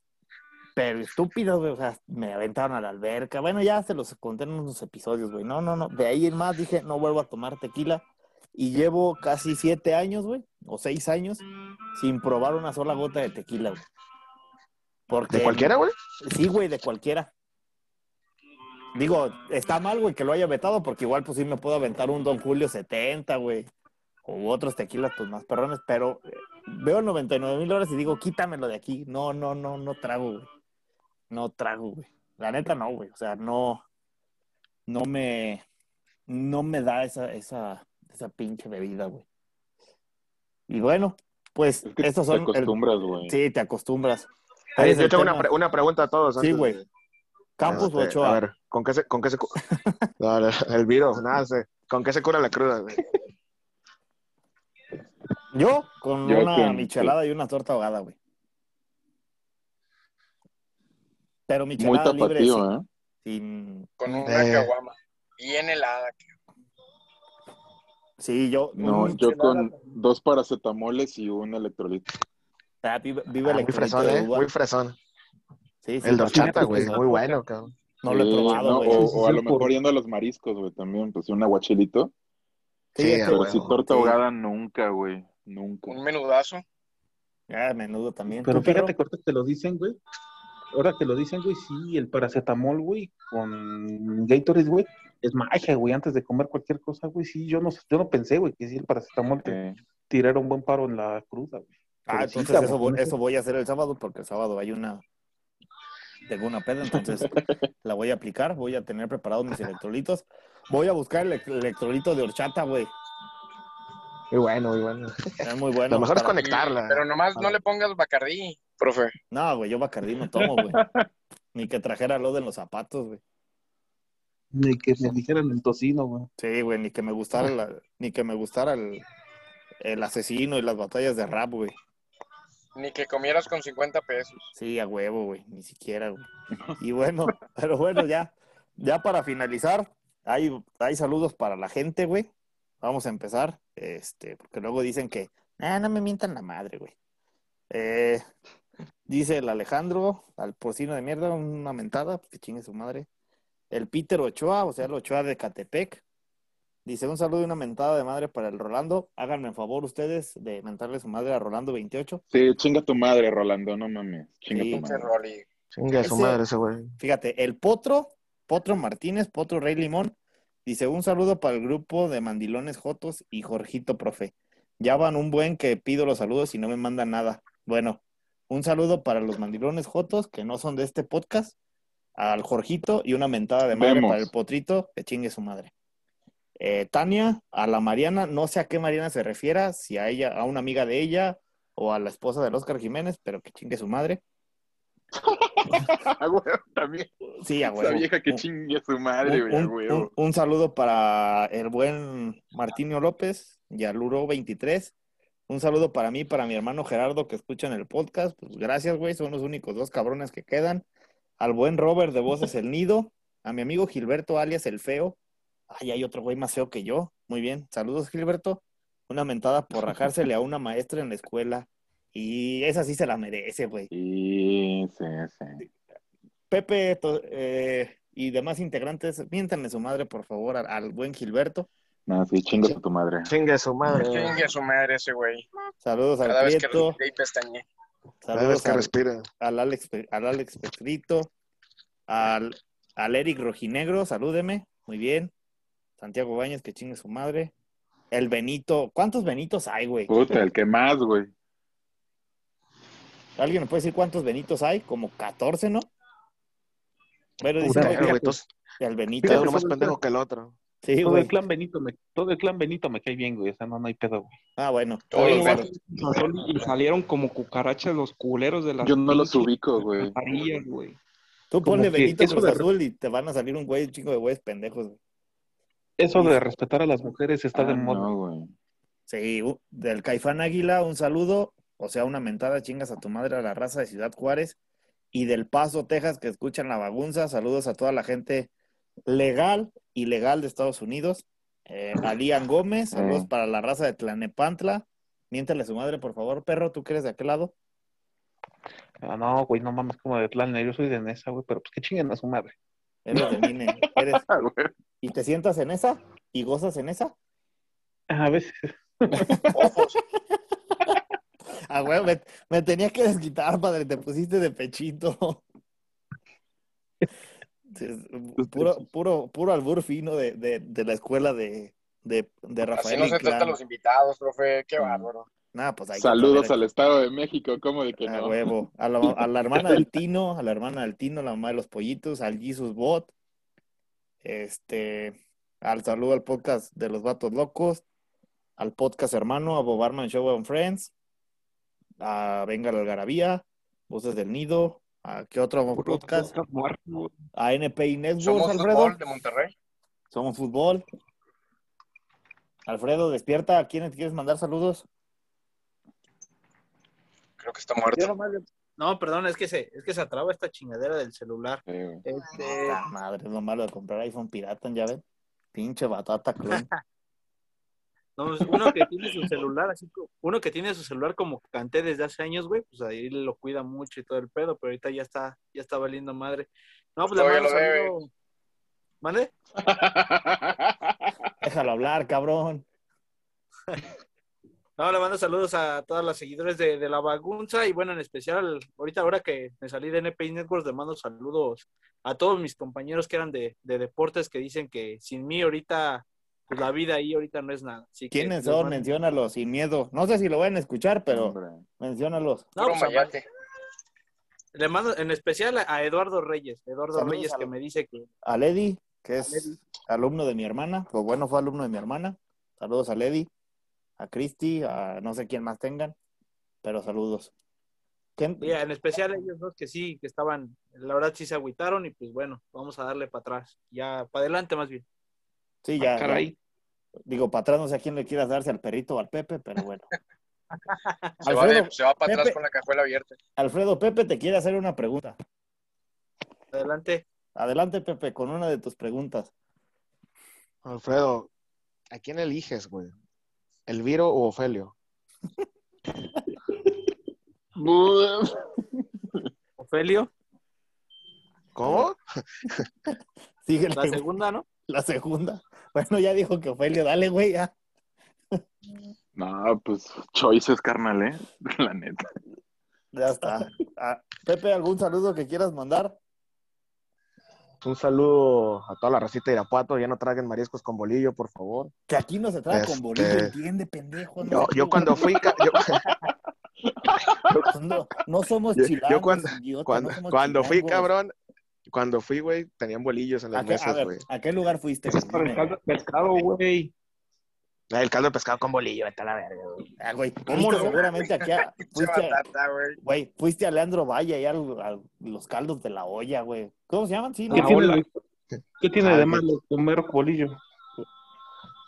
pero estúpido, güey. O sea, me aventaron a la alberca. Bueno, ya se los conté en unos episodios, güey. No, no, no. De ahí en más dije, no vuelvo a tomar tequila. Y llevo casi siete años, güey, o seis años, sin probar una sola gota de tequila, güey. Porque,
¿De cualquiera, güey?
Sí, güey, de cualquiera. Digo, está mal, güey, que lo haya vetado, porque igual, pues sí me puedo aventar un Don Julio 70, güey. O otros tequilas, pues más perrones, pero eh, veo 99 mil horas y digo, quítamelo de aquí. No, no, no, no trago, güey. No trago, güey. La neta no, güey. O sea, no, no me, no me da esa, esa, esa pinche bebida, güey. Y bueno, pues
Es que
estos
te
son. el-
acostumbras, güey.
sí, te acostumbras.
Yo tengo una, pre- una pregunta a todos.
Sí, güey.
de-
Campus o
este,
Ochoa.
A ver, ¿con qué se, con qué se cu- No, no, el viro, nada, sé. ¿Con qué se cura la cruda, güey?
Yo con
Yo
una
con-
michelada y una torta ahogada, güey. Pero
Muy
michelada libre
tapatío,
sin,
¿eh?
sin-
Con una
Eh.
caguama. Bien helada.
Sí, yo...
No, yo con dos paracetamoles y un electrolito.
Ah, vive, vive
Ah, muy
electrolito
fresón, ¿eh? Muy fresón.
Sí, sí,
El de horchata, güey, muy bueno, cabrón.
No lo he probado,
no, o,
Sí,
o a
sí,
lo
por-
mejor yendo a los mariscos, güey, también, pues un aguachilito.
Sí,
Pero si torta
sí.
ahogada, nunca, güey. Nunca.
Un menudazo.
Ah, menudo también.
Pero fíjate que ahorita que lo dicen, güey. Ahora que lo dicen, güey, sí, el paracetamol, güey, con Gatorade, güey, es magia, güey, antes de comer cualquier cosa, güey, sí, yo no, yo no pensé, güey, que sí, el paracetamol te tirara un buen paro en la cruda, güey.
Ah,
Pero
entonces eso, voy, eso voy a hacer el sábado porque el sábado hay una... Tengo una peda, entonces la voy a aplicar. Voy a tener preparados mis electrolitos. Voy a buscar el elec- electrolito de horchata, güey.
Muy bueno, muy bueno.
Es muy bueno.
Lo mejor es conectarla.
Pero nomás no le pongas Bacardí, profe.
No, güey, yo Bacardí no tomo, güey. Ni que trajera lo de los zapatos, güey.
Ni que me dijeran el tocino, güey.
Sí, güey, ni que me gustara la- ni que me gustara el, el asesino y las batallas de rap, güey.
Ni que comieras con 50 pesos.
Sí, a huevo, güey, ni siquiera, güey. Y bueno, pero bueno, ya, ya para finalizar, hay, hay saludos para la gente, güey. Vamos a empezar, este, porque luego dicen que, ah, no me mientan la madre, güey. Eh, dice el Alejandro, al porcino de mierda, una mentada, que chingue su madre. El Peter Ochoa, o sea, el Ochoa de Catepec. Dice, un saludo y una mentada de madre para el Rolando. Háganme el favor ustedes de mentarle su madre a Rolando 28.
Sí, chinga tu madre, Rolando, no mames. Chinga
Sí.
tu
Ese
madre.
Rolly.
Chingue a su
Ese-
madre ese güey.
Fíjate, el Potro, Potro Martínez, Potro Rey Limón, dice un saludo para el grupo de Mandilones Jotos y Jorgito Profe. Ya van un buen que pido los saludos y no me mandan nada. Bueno, un saludo para los Mandilones Jotos que no son de este podcast, al Jorgito y una mentada de madre
Vemos.
para el Potrito, que chingue su madre. Eh, Tania, a la Mariana, no sé a qué Mariana se refiera, si a ella, a una amiga de ella o a la esposa del Oscar Jiménez, pero que chingue su madre.
Ah, güey, también.
Sí, a
Esa
huevo.
vieja que chingue a su madre,
un,
güey, a
un-
huevo.
un- un saludo para el buen Martinio López, Yaluro 23. Un saludo para mí, para mi hermano Gerardo que escuchan el podcast. Pues gracias, güey. Son los únicos dos cabrones que quedan. Al buen Robert de Voces El Nido. A mi amigo Gilberto alias El Feo. Ay, hay otro güey más feo que yo. Muy bien. Saludos, Gilberto. Una mentada por rajársele a una maestra en la escuela. Y esa sí se la merece, güey.
Sí, sí, sí.
Pepe to- eh, y demás integrantes, miéntanle su madre, por favor, al, al buen Gilberto.
No, sí, chinga tu madre.
Chingue a su madre.
Chingue a su madre ese güey.
Saludos al
Cada vez que pestañe.
Saludos
que
al,
respira.
al Alex, al Alex Petrito, al, al Eric Rojinegro, salúdeme, muy bien. Santiago Baños, que chingue su madre. El Benito, ¿cuántos Benitos hay, güey?
Puta, el que más, güey.
¿Alguien me puede decir cuántos Benitos hay? Como 14, ¿no? Pero dice
güey, todos-
el Benito.
Fíjate,
uno más
todo el
pendejo que el otro.
Sí,
todo
güey.
el clan Benito me, todo el clan Benito me cae bien, güey. O sea, no, no hay pedo, güey.
Ah, bueno.
Oye, güey, y salieron como cucarachas los culeros de las
Yo no los ubico, güey.
parillas, güey.
Tú ponle Benito Cruz
de-
Azul y te van a salir un güey, un chingo de güeyes pendejos, güey.
Eso de respetar a las mujeres está
Ah,
de moda.
no, güey.
Sí, del Caifán Águila, un saludo, o sea, una mentada chingas a tu madre a la raza de Ciudad Juárez y del Paso, Texas, que escuchan la bagunza. Saludos a toda la gente legal y legal de Estados Unidos. Eh, a Lian Gómez, saludos para la raza de Tlanepantla. Miéntale a su madre, por favor, perro, ¿tú que eres de aquel lado?
Ah, no, güey, no mames, como de plan, yo soy de Nesa, güey, pero pues que chinguen a su madre.
Eres de Mine. Eres...
Ah.
¿Y te sientas en esa? ¿Y gozas en esa?
A veces.
Ah, güey, me, me tenía que desquitar, padre, te pusiste de pechito. Puro, puro, puro albur fino de, de, de la escuela de, de, de
Así
Rafael
no se tratan los invitados, profe. Qué
Mm.
bárbaro.
Nah, pues hay
Saludos al Estado de México, ¿cómo de que
A
no?
huevo. A la, a la hermana del Tino, a la hermana del Tino, la mamá de los pollitos, al Jesus Bot. Este, al saludo al podcast de los vatos locos, al podcast hermano, a Bobarman Show and Friends, a Venga la Algarabía, Voces del Nido, a qué otro
Puro
podcast,
podcast muerto, güey.
a NPI Networks,
Somos
Alfredo.
fútbol de Monterrey.
Somos fútbol. Alfredo, despierta. ¿A quién quieres mandar saludos?
Creo que está muerto.
No, perdón, es que se, es que se atraba esta chingadera del celular.
Eh,
Este,
madre, es lo malo de comprar iPhone pirata, ya ven. Pinche batata clon.
no, pues, uno que tiene su celular, así como, uno que tiene su celular como canté desde hace años, güey, pues ahí lo cuida mucho y todo el pedo, pero ahorita ya está, ya está valiendo madre. No, pues le
Todavía
mando
lo debe.
saludo. ¿Mande?
Déjalo hablar, cabrón.
No, le mando saludos a todas las seguidores de, de la bagunza y bueno, en especial, ahorita ahora que me salí de NPI Networks, le mando saludos a todos mis compañeros que eran de, de deportes que dicen que sin mí ahorita, pues la vida ahí ahorita no es nada. Así
¿Quiénes son?
mando-
Menciónalos sin miedo. No sé si lo van a escuchar, pero
hombre.
menciónalos.
No, pues, a- le mando en especial a, Eduardo Reyes, Eduardo
Saludos
Reyes
a
que me dice que
A Lady, que es
Lady.
alumno de mi hermana, o bueno, fue alumno de mi hermana. Saludos a Lady, a Cristi, a no sé quién más tengan, pero saludos.
En especial a ellos dos que sí, que estaban, la verdad sí se agüitaron y pues bueno, vamos a darle para atrás, ya para adelante más bien.
Sí, ya.
Ah, caray.
Digo, para atrás no sé a quién le quieras darse, al perrito o al Pepe, pero bueno.
Se va, de-
Alfredo,
se va para atrás
Pepe.
con la cajuela abierta.
Alfredo, Pepe te quiere hacer una pregunta.
Adelante.
Adelante, Pepe, con una de tus preguntas.
Alfredo, ¿a quién eliges, güey? ¿Elviro o Ofelio?
Ofelio,
¿Cómo?
Sigue
la segunda, ¿no?
la segunda. Bueno, ya dijo que Ofelio, dale, güey, ya.
No, pues choices, carnal, ¿eh? La neta.
Ya está. Ah, Pepe, ¿algún saludo que quieras mandar?
Un saludo a toda la racita de Irapuato. Ya no traguen mariscos con bolillo, por favor.
Que aquí no se trae
Este-
con bolillo, entiende, pendejo. No,
Yo, yo cuando fui, yo,
no, no somos
Yo- yo
chilangos,
cuando-
idiota,
cuando,
no somos
cuando fui,
chilangos.
cabrón, cuando fui, güey, tenían bolillos en
¿A
las
qué,
mesas, güey.
¿a qué lugar fuiste?
Es para el caldo de pescado, güey.
Ah, El caldo de pescado con bolillo, está la verga, güey.
Ah, güey,
¿Cómo no?
seguramente aquí a, fuiste, a-
güey.
güey, fuiste a Leandro Valle y a, a los caldos de la olla, güey. ¿Cómo se llaman? Sí, ¿no?
¿Qué tiene, ¿Qué tiene
Ah,
de
ok.
malo comer bolillo?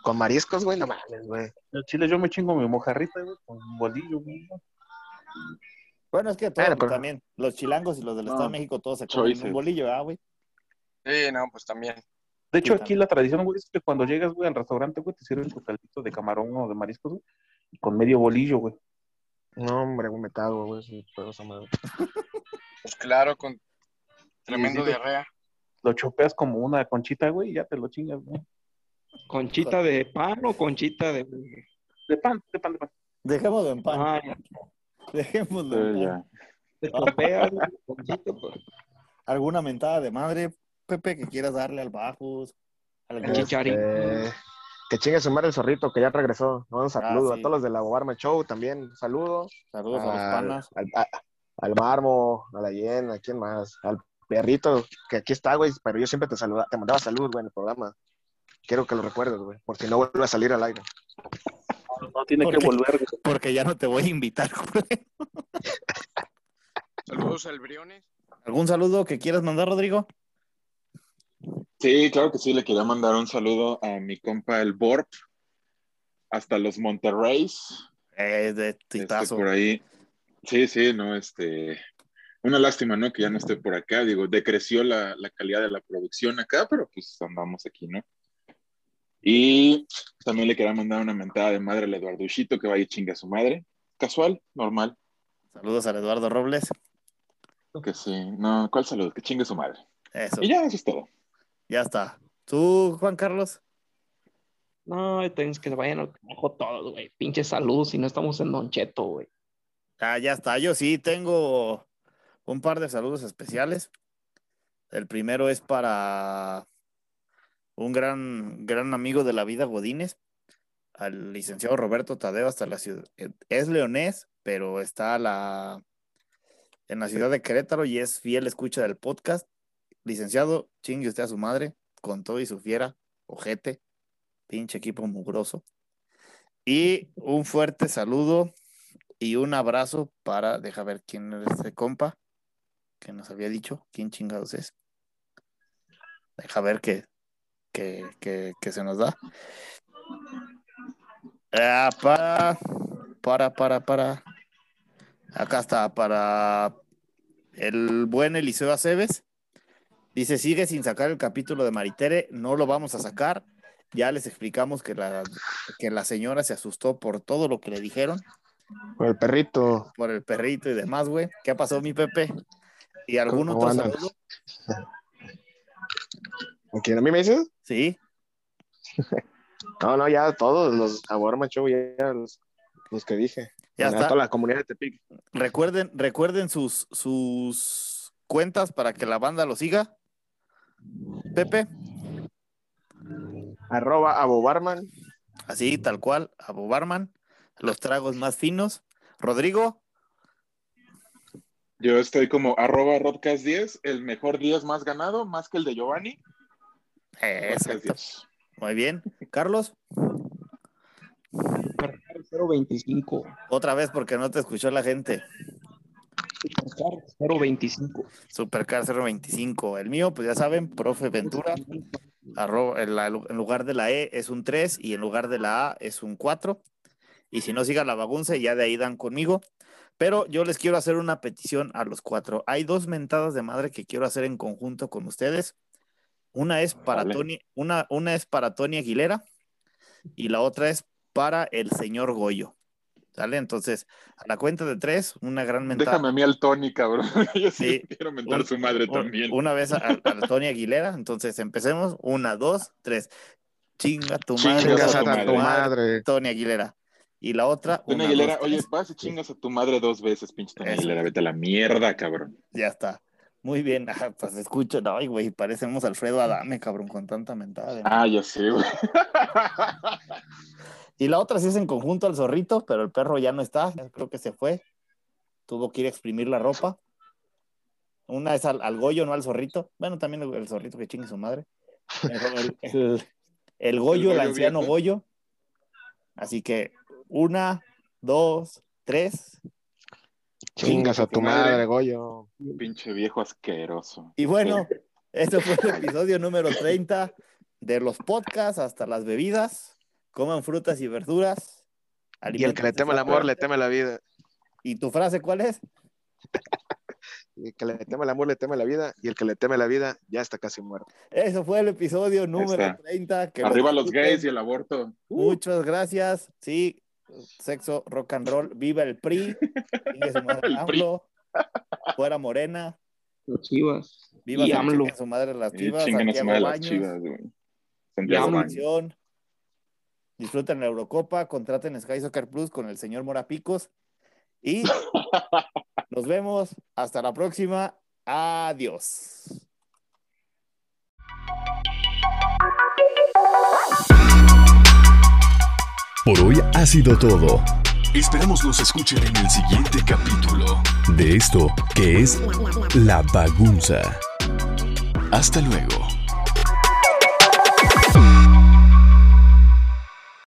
Con mariscos, güey, no mames, güey.
En Chile yo me chingo mi mojarrita, güey, con bolillo, güey.
Bueno, es que todos
Bueno, pero-
también, los chilangos y los del
No,
Estado de México, todos se comen un bolillo, ¿ah, güey?
Sí, no, pues también.
De hecho,
Sí,
aquí la tradición, güey, es que cuando llegas, güey, al restaurante, güey, te sirven tu caldito de camarón o de mariscos, güey, y con medio bolillo, güey.
No, hombre, güey, me cago, güey. Sí, pero esa madre.
Pues claro, con tremendo
Sí, sí,
diarrea.
Lo chopeas como una conchita, güey, y ya te lo chingas, güey.
¿Conchita de pan o conchita de.?
De pan, de pan, de pan.
Dejémoslo en pan.
Ah, ya.
Dejémoslo
pues.
¿Alguna mentada de madre, Pepe, que quieras darle al Bajos? Al
Al Chicharito.
Eh, que chingue su madre el zorrito, que ya regresó. Un saludo
sí.
a todos los de la Bobarma Show también. Un saludo.
Saludos a los panas.
al, a- al Marmo, a la Yen, ¿a quién más? Al perrito, que aquí está, güey, pero yo siempre te saluda, te mandaba salud, güey, en el programa. Quiero que lo recuerdes, güey, porque no vuelve a salir al aire.
No tiene
¿Por
que volver.
Porque ya no te voy a invitar.
Saludos al Briones.
¿Algún saludo que quieras mandar, Rodrigo?
Sí, claro que sí, le quería mandar un saludo a mi compa el Borp, hasta los Monterreys,
Eh, de
este,
titazo.
por ahí. Sí, sí, no, este, una lástima, ¿no? Que ya no esté por acá, digo, decreció la, la calidad de la producción acá, pero pues andamos aquí, ¿no? Y también le quería mandar una mentada de madre al Eduardo Ushito, que vaya y chingue a su madre. Casual, normal.
Saludos al Eduardo Robles.
Que sí. No, ¿cuál salud? Que chingue su madre.
Eso.
Y ya, eso es todo.
Ya está. ¿Tú, Juan Carlos?
No, tenemos que se vayan al carajo todos, güey. Pinche salud, si no estamos en Don Cheto, güey.
Ah, ya está. Yo sí tengo un par de saludos especiales. El primero es para un gran, gran amigo de la vida, Godínez, al licenciado Roberto Tadeo hasta la ciudad. Es leonés, pero está en la ciudad de Querétaro y es fiel escucha del podcast. Licenciado, chingue usted a su madre, con todo y su fiera, ojete, pinche equipo mugroso. Y un fuerte saludo y un abrazo para, deja ver quién es ese compa que nos había dicho, quién chingados es. Deja ver qué, que, que, que se nos da. Ah, para, para, para, para. Acá está, para el buen Eliseo Aceves. Dice, sigue sin sacar el capítulo de Maritere, no lo vamos a sacar. Ya les explicamos que la, que la señora se asustó por todo lo que le dijeron,
Por el perrito.
por el perrito y demás, güey. ¿Qué pasó, mi Pepe? ¿Y algún
¿Cómo
otro saludo?
¿A quién? ¿A mí me dices?
Sí,
No, no, ya todos los Aborma Show, ya, ya los, los que dije.
ya está.
toda la comunidad de Tepic.
Recuerden, recuerden sus, sus cuentas para que la banda lo siga. Pepe,
Arroba Abobarman.
así, tal cual, Abu Barman, los tragos más finos. Rodrigo,
Yo estoy como arroba Rodcast10, el mejor 10 más ganado, más que el de Giovanni.
Exacto.
10.
Muy bien. Carlos,
025.
otra vez porque no te escuchó la gente.
025.
Supercar 025. El mío, pues ya saben, profe Ventura. arroba- en, la- en lugar de la E es un 3 y en lugar de la A es un 4. Y si no, siga la bagunza ya de ahí dan conmigo. Pero yo les quiero hacer una petición a los cuatro. Hay dos mentadas de madre que quiero hacer en conjunto con ustedes. Una es para
Vale.
Tony, una, una es para Tony Aguilera y la otra es para el señor Goyo. ¿Sale? Entonces, a la cuenta de tres, una gran mentada.
Déjame a mí al Tony, cabrón. Yo sí,
Sí.
quiero mentar
Un-
su madre
Un-
también.
Una vez a, a Tony Aguilera. Entonces empecemos. Una, dos, tres. Chinga tu
Chingas
madre.
Chingas
a tu madre.
madre.
Tony Aguilera. Y la otra.
Tony
una,
Aguilera,
dos,
oye, vas y chingas a tu madre dos veces, pinche Tony. Aguilera. Vete a la mierda, cabrón.
Ya está. Muy bien. Pues escucho. No, ay, güey, parecemos Alfredo Adame, cabrón, con tanta mentada. de-
Ah, ya sé, güey.
Y la otra sí es en conjunto al zorrito, pero el perro ya no está. Creo que se fue. Tuvo que ir a exprimir la ropa. Una es al, al Goyo, no al zorrito. Bueno, también el, el zorrito que chingue su madre. El, el- el- el Goyo, el, anciano
viejo.
Goyo. Así que una, dos, tres.
Chingas a tu
madre.
madre, Goyo.
Pinche viejo asqueroso.
Y bueno, este fue el episodio número 30 de los podcasts hasta las bebidas. Coman frutas y verduras.
Y el que le teme el amor, le teme la vida.
¿Y tu frase cuál es?
El que le teme el amor, le teme la vida. Y el que le teme la vida, ya está casi muerto.
Eso fue el episodio número
está.
30. que
Arriba los gays y el aborto.
Muchas gracias. Sí, sexo, rock and roll. Viva el PRI. Su madre
El PRI.
AMLO. Fuera Morena.
Los chivas.
Viva
Y AMLO.
su madre las chivas. Santiago
madre las Santiago.
Disfruten la Eurocopa, contraten Sky Soccer Plus con el señor Morapicos y nos vemos hasta la próxima. Adiós.
Por hoy ha sido todo. Esperamos nos escuchen en el siguiente capítulo de esto que es La Bagunza. Hasta luego.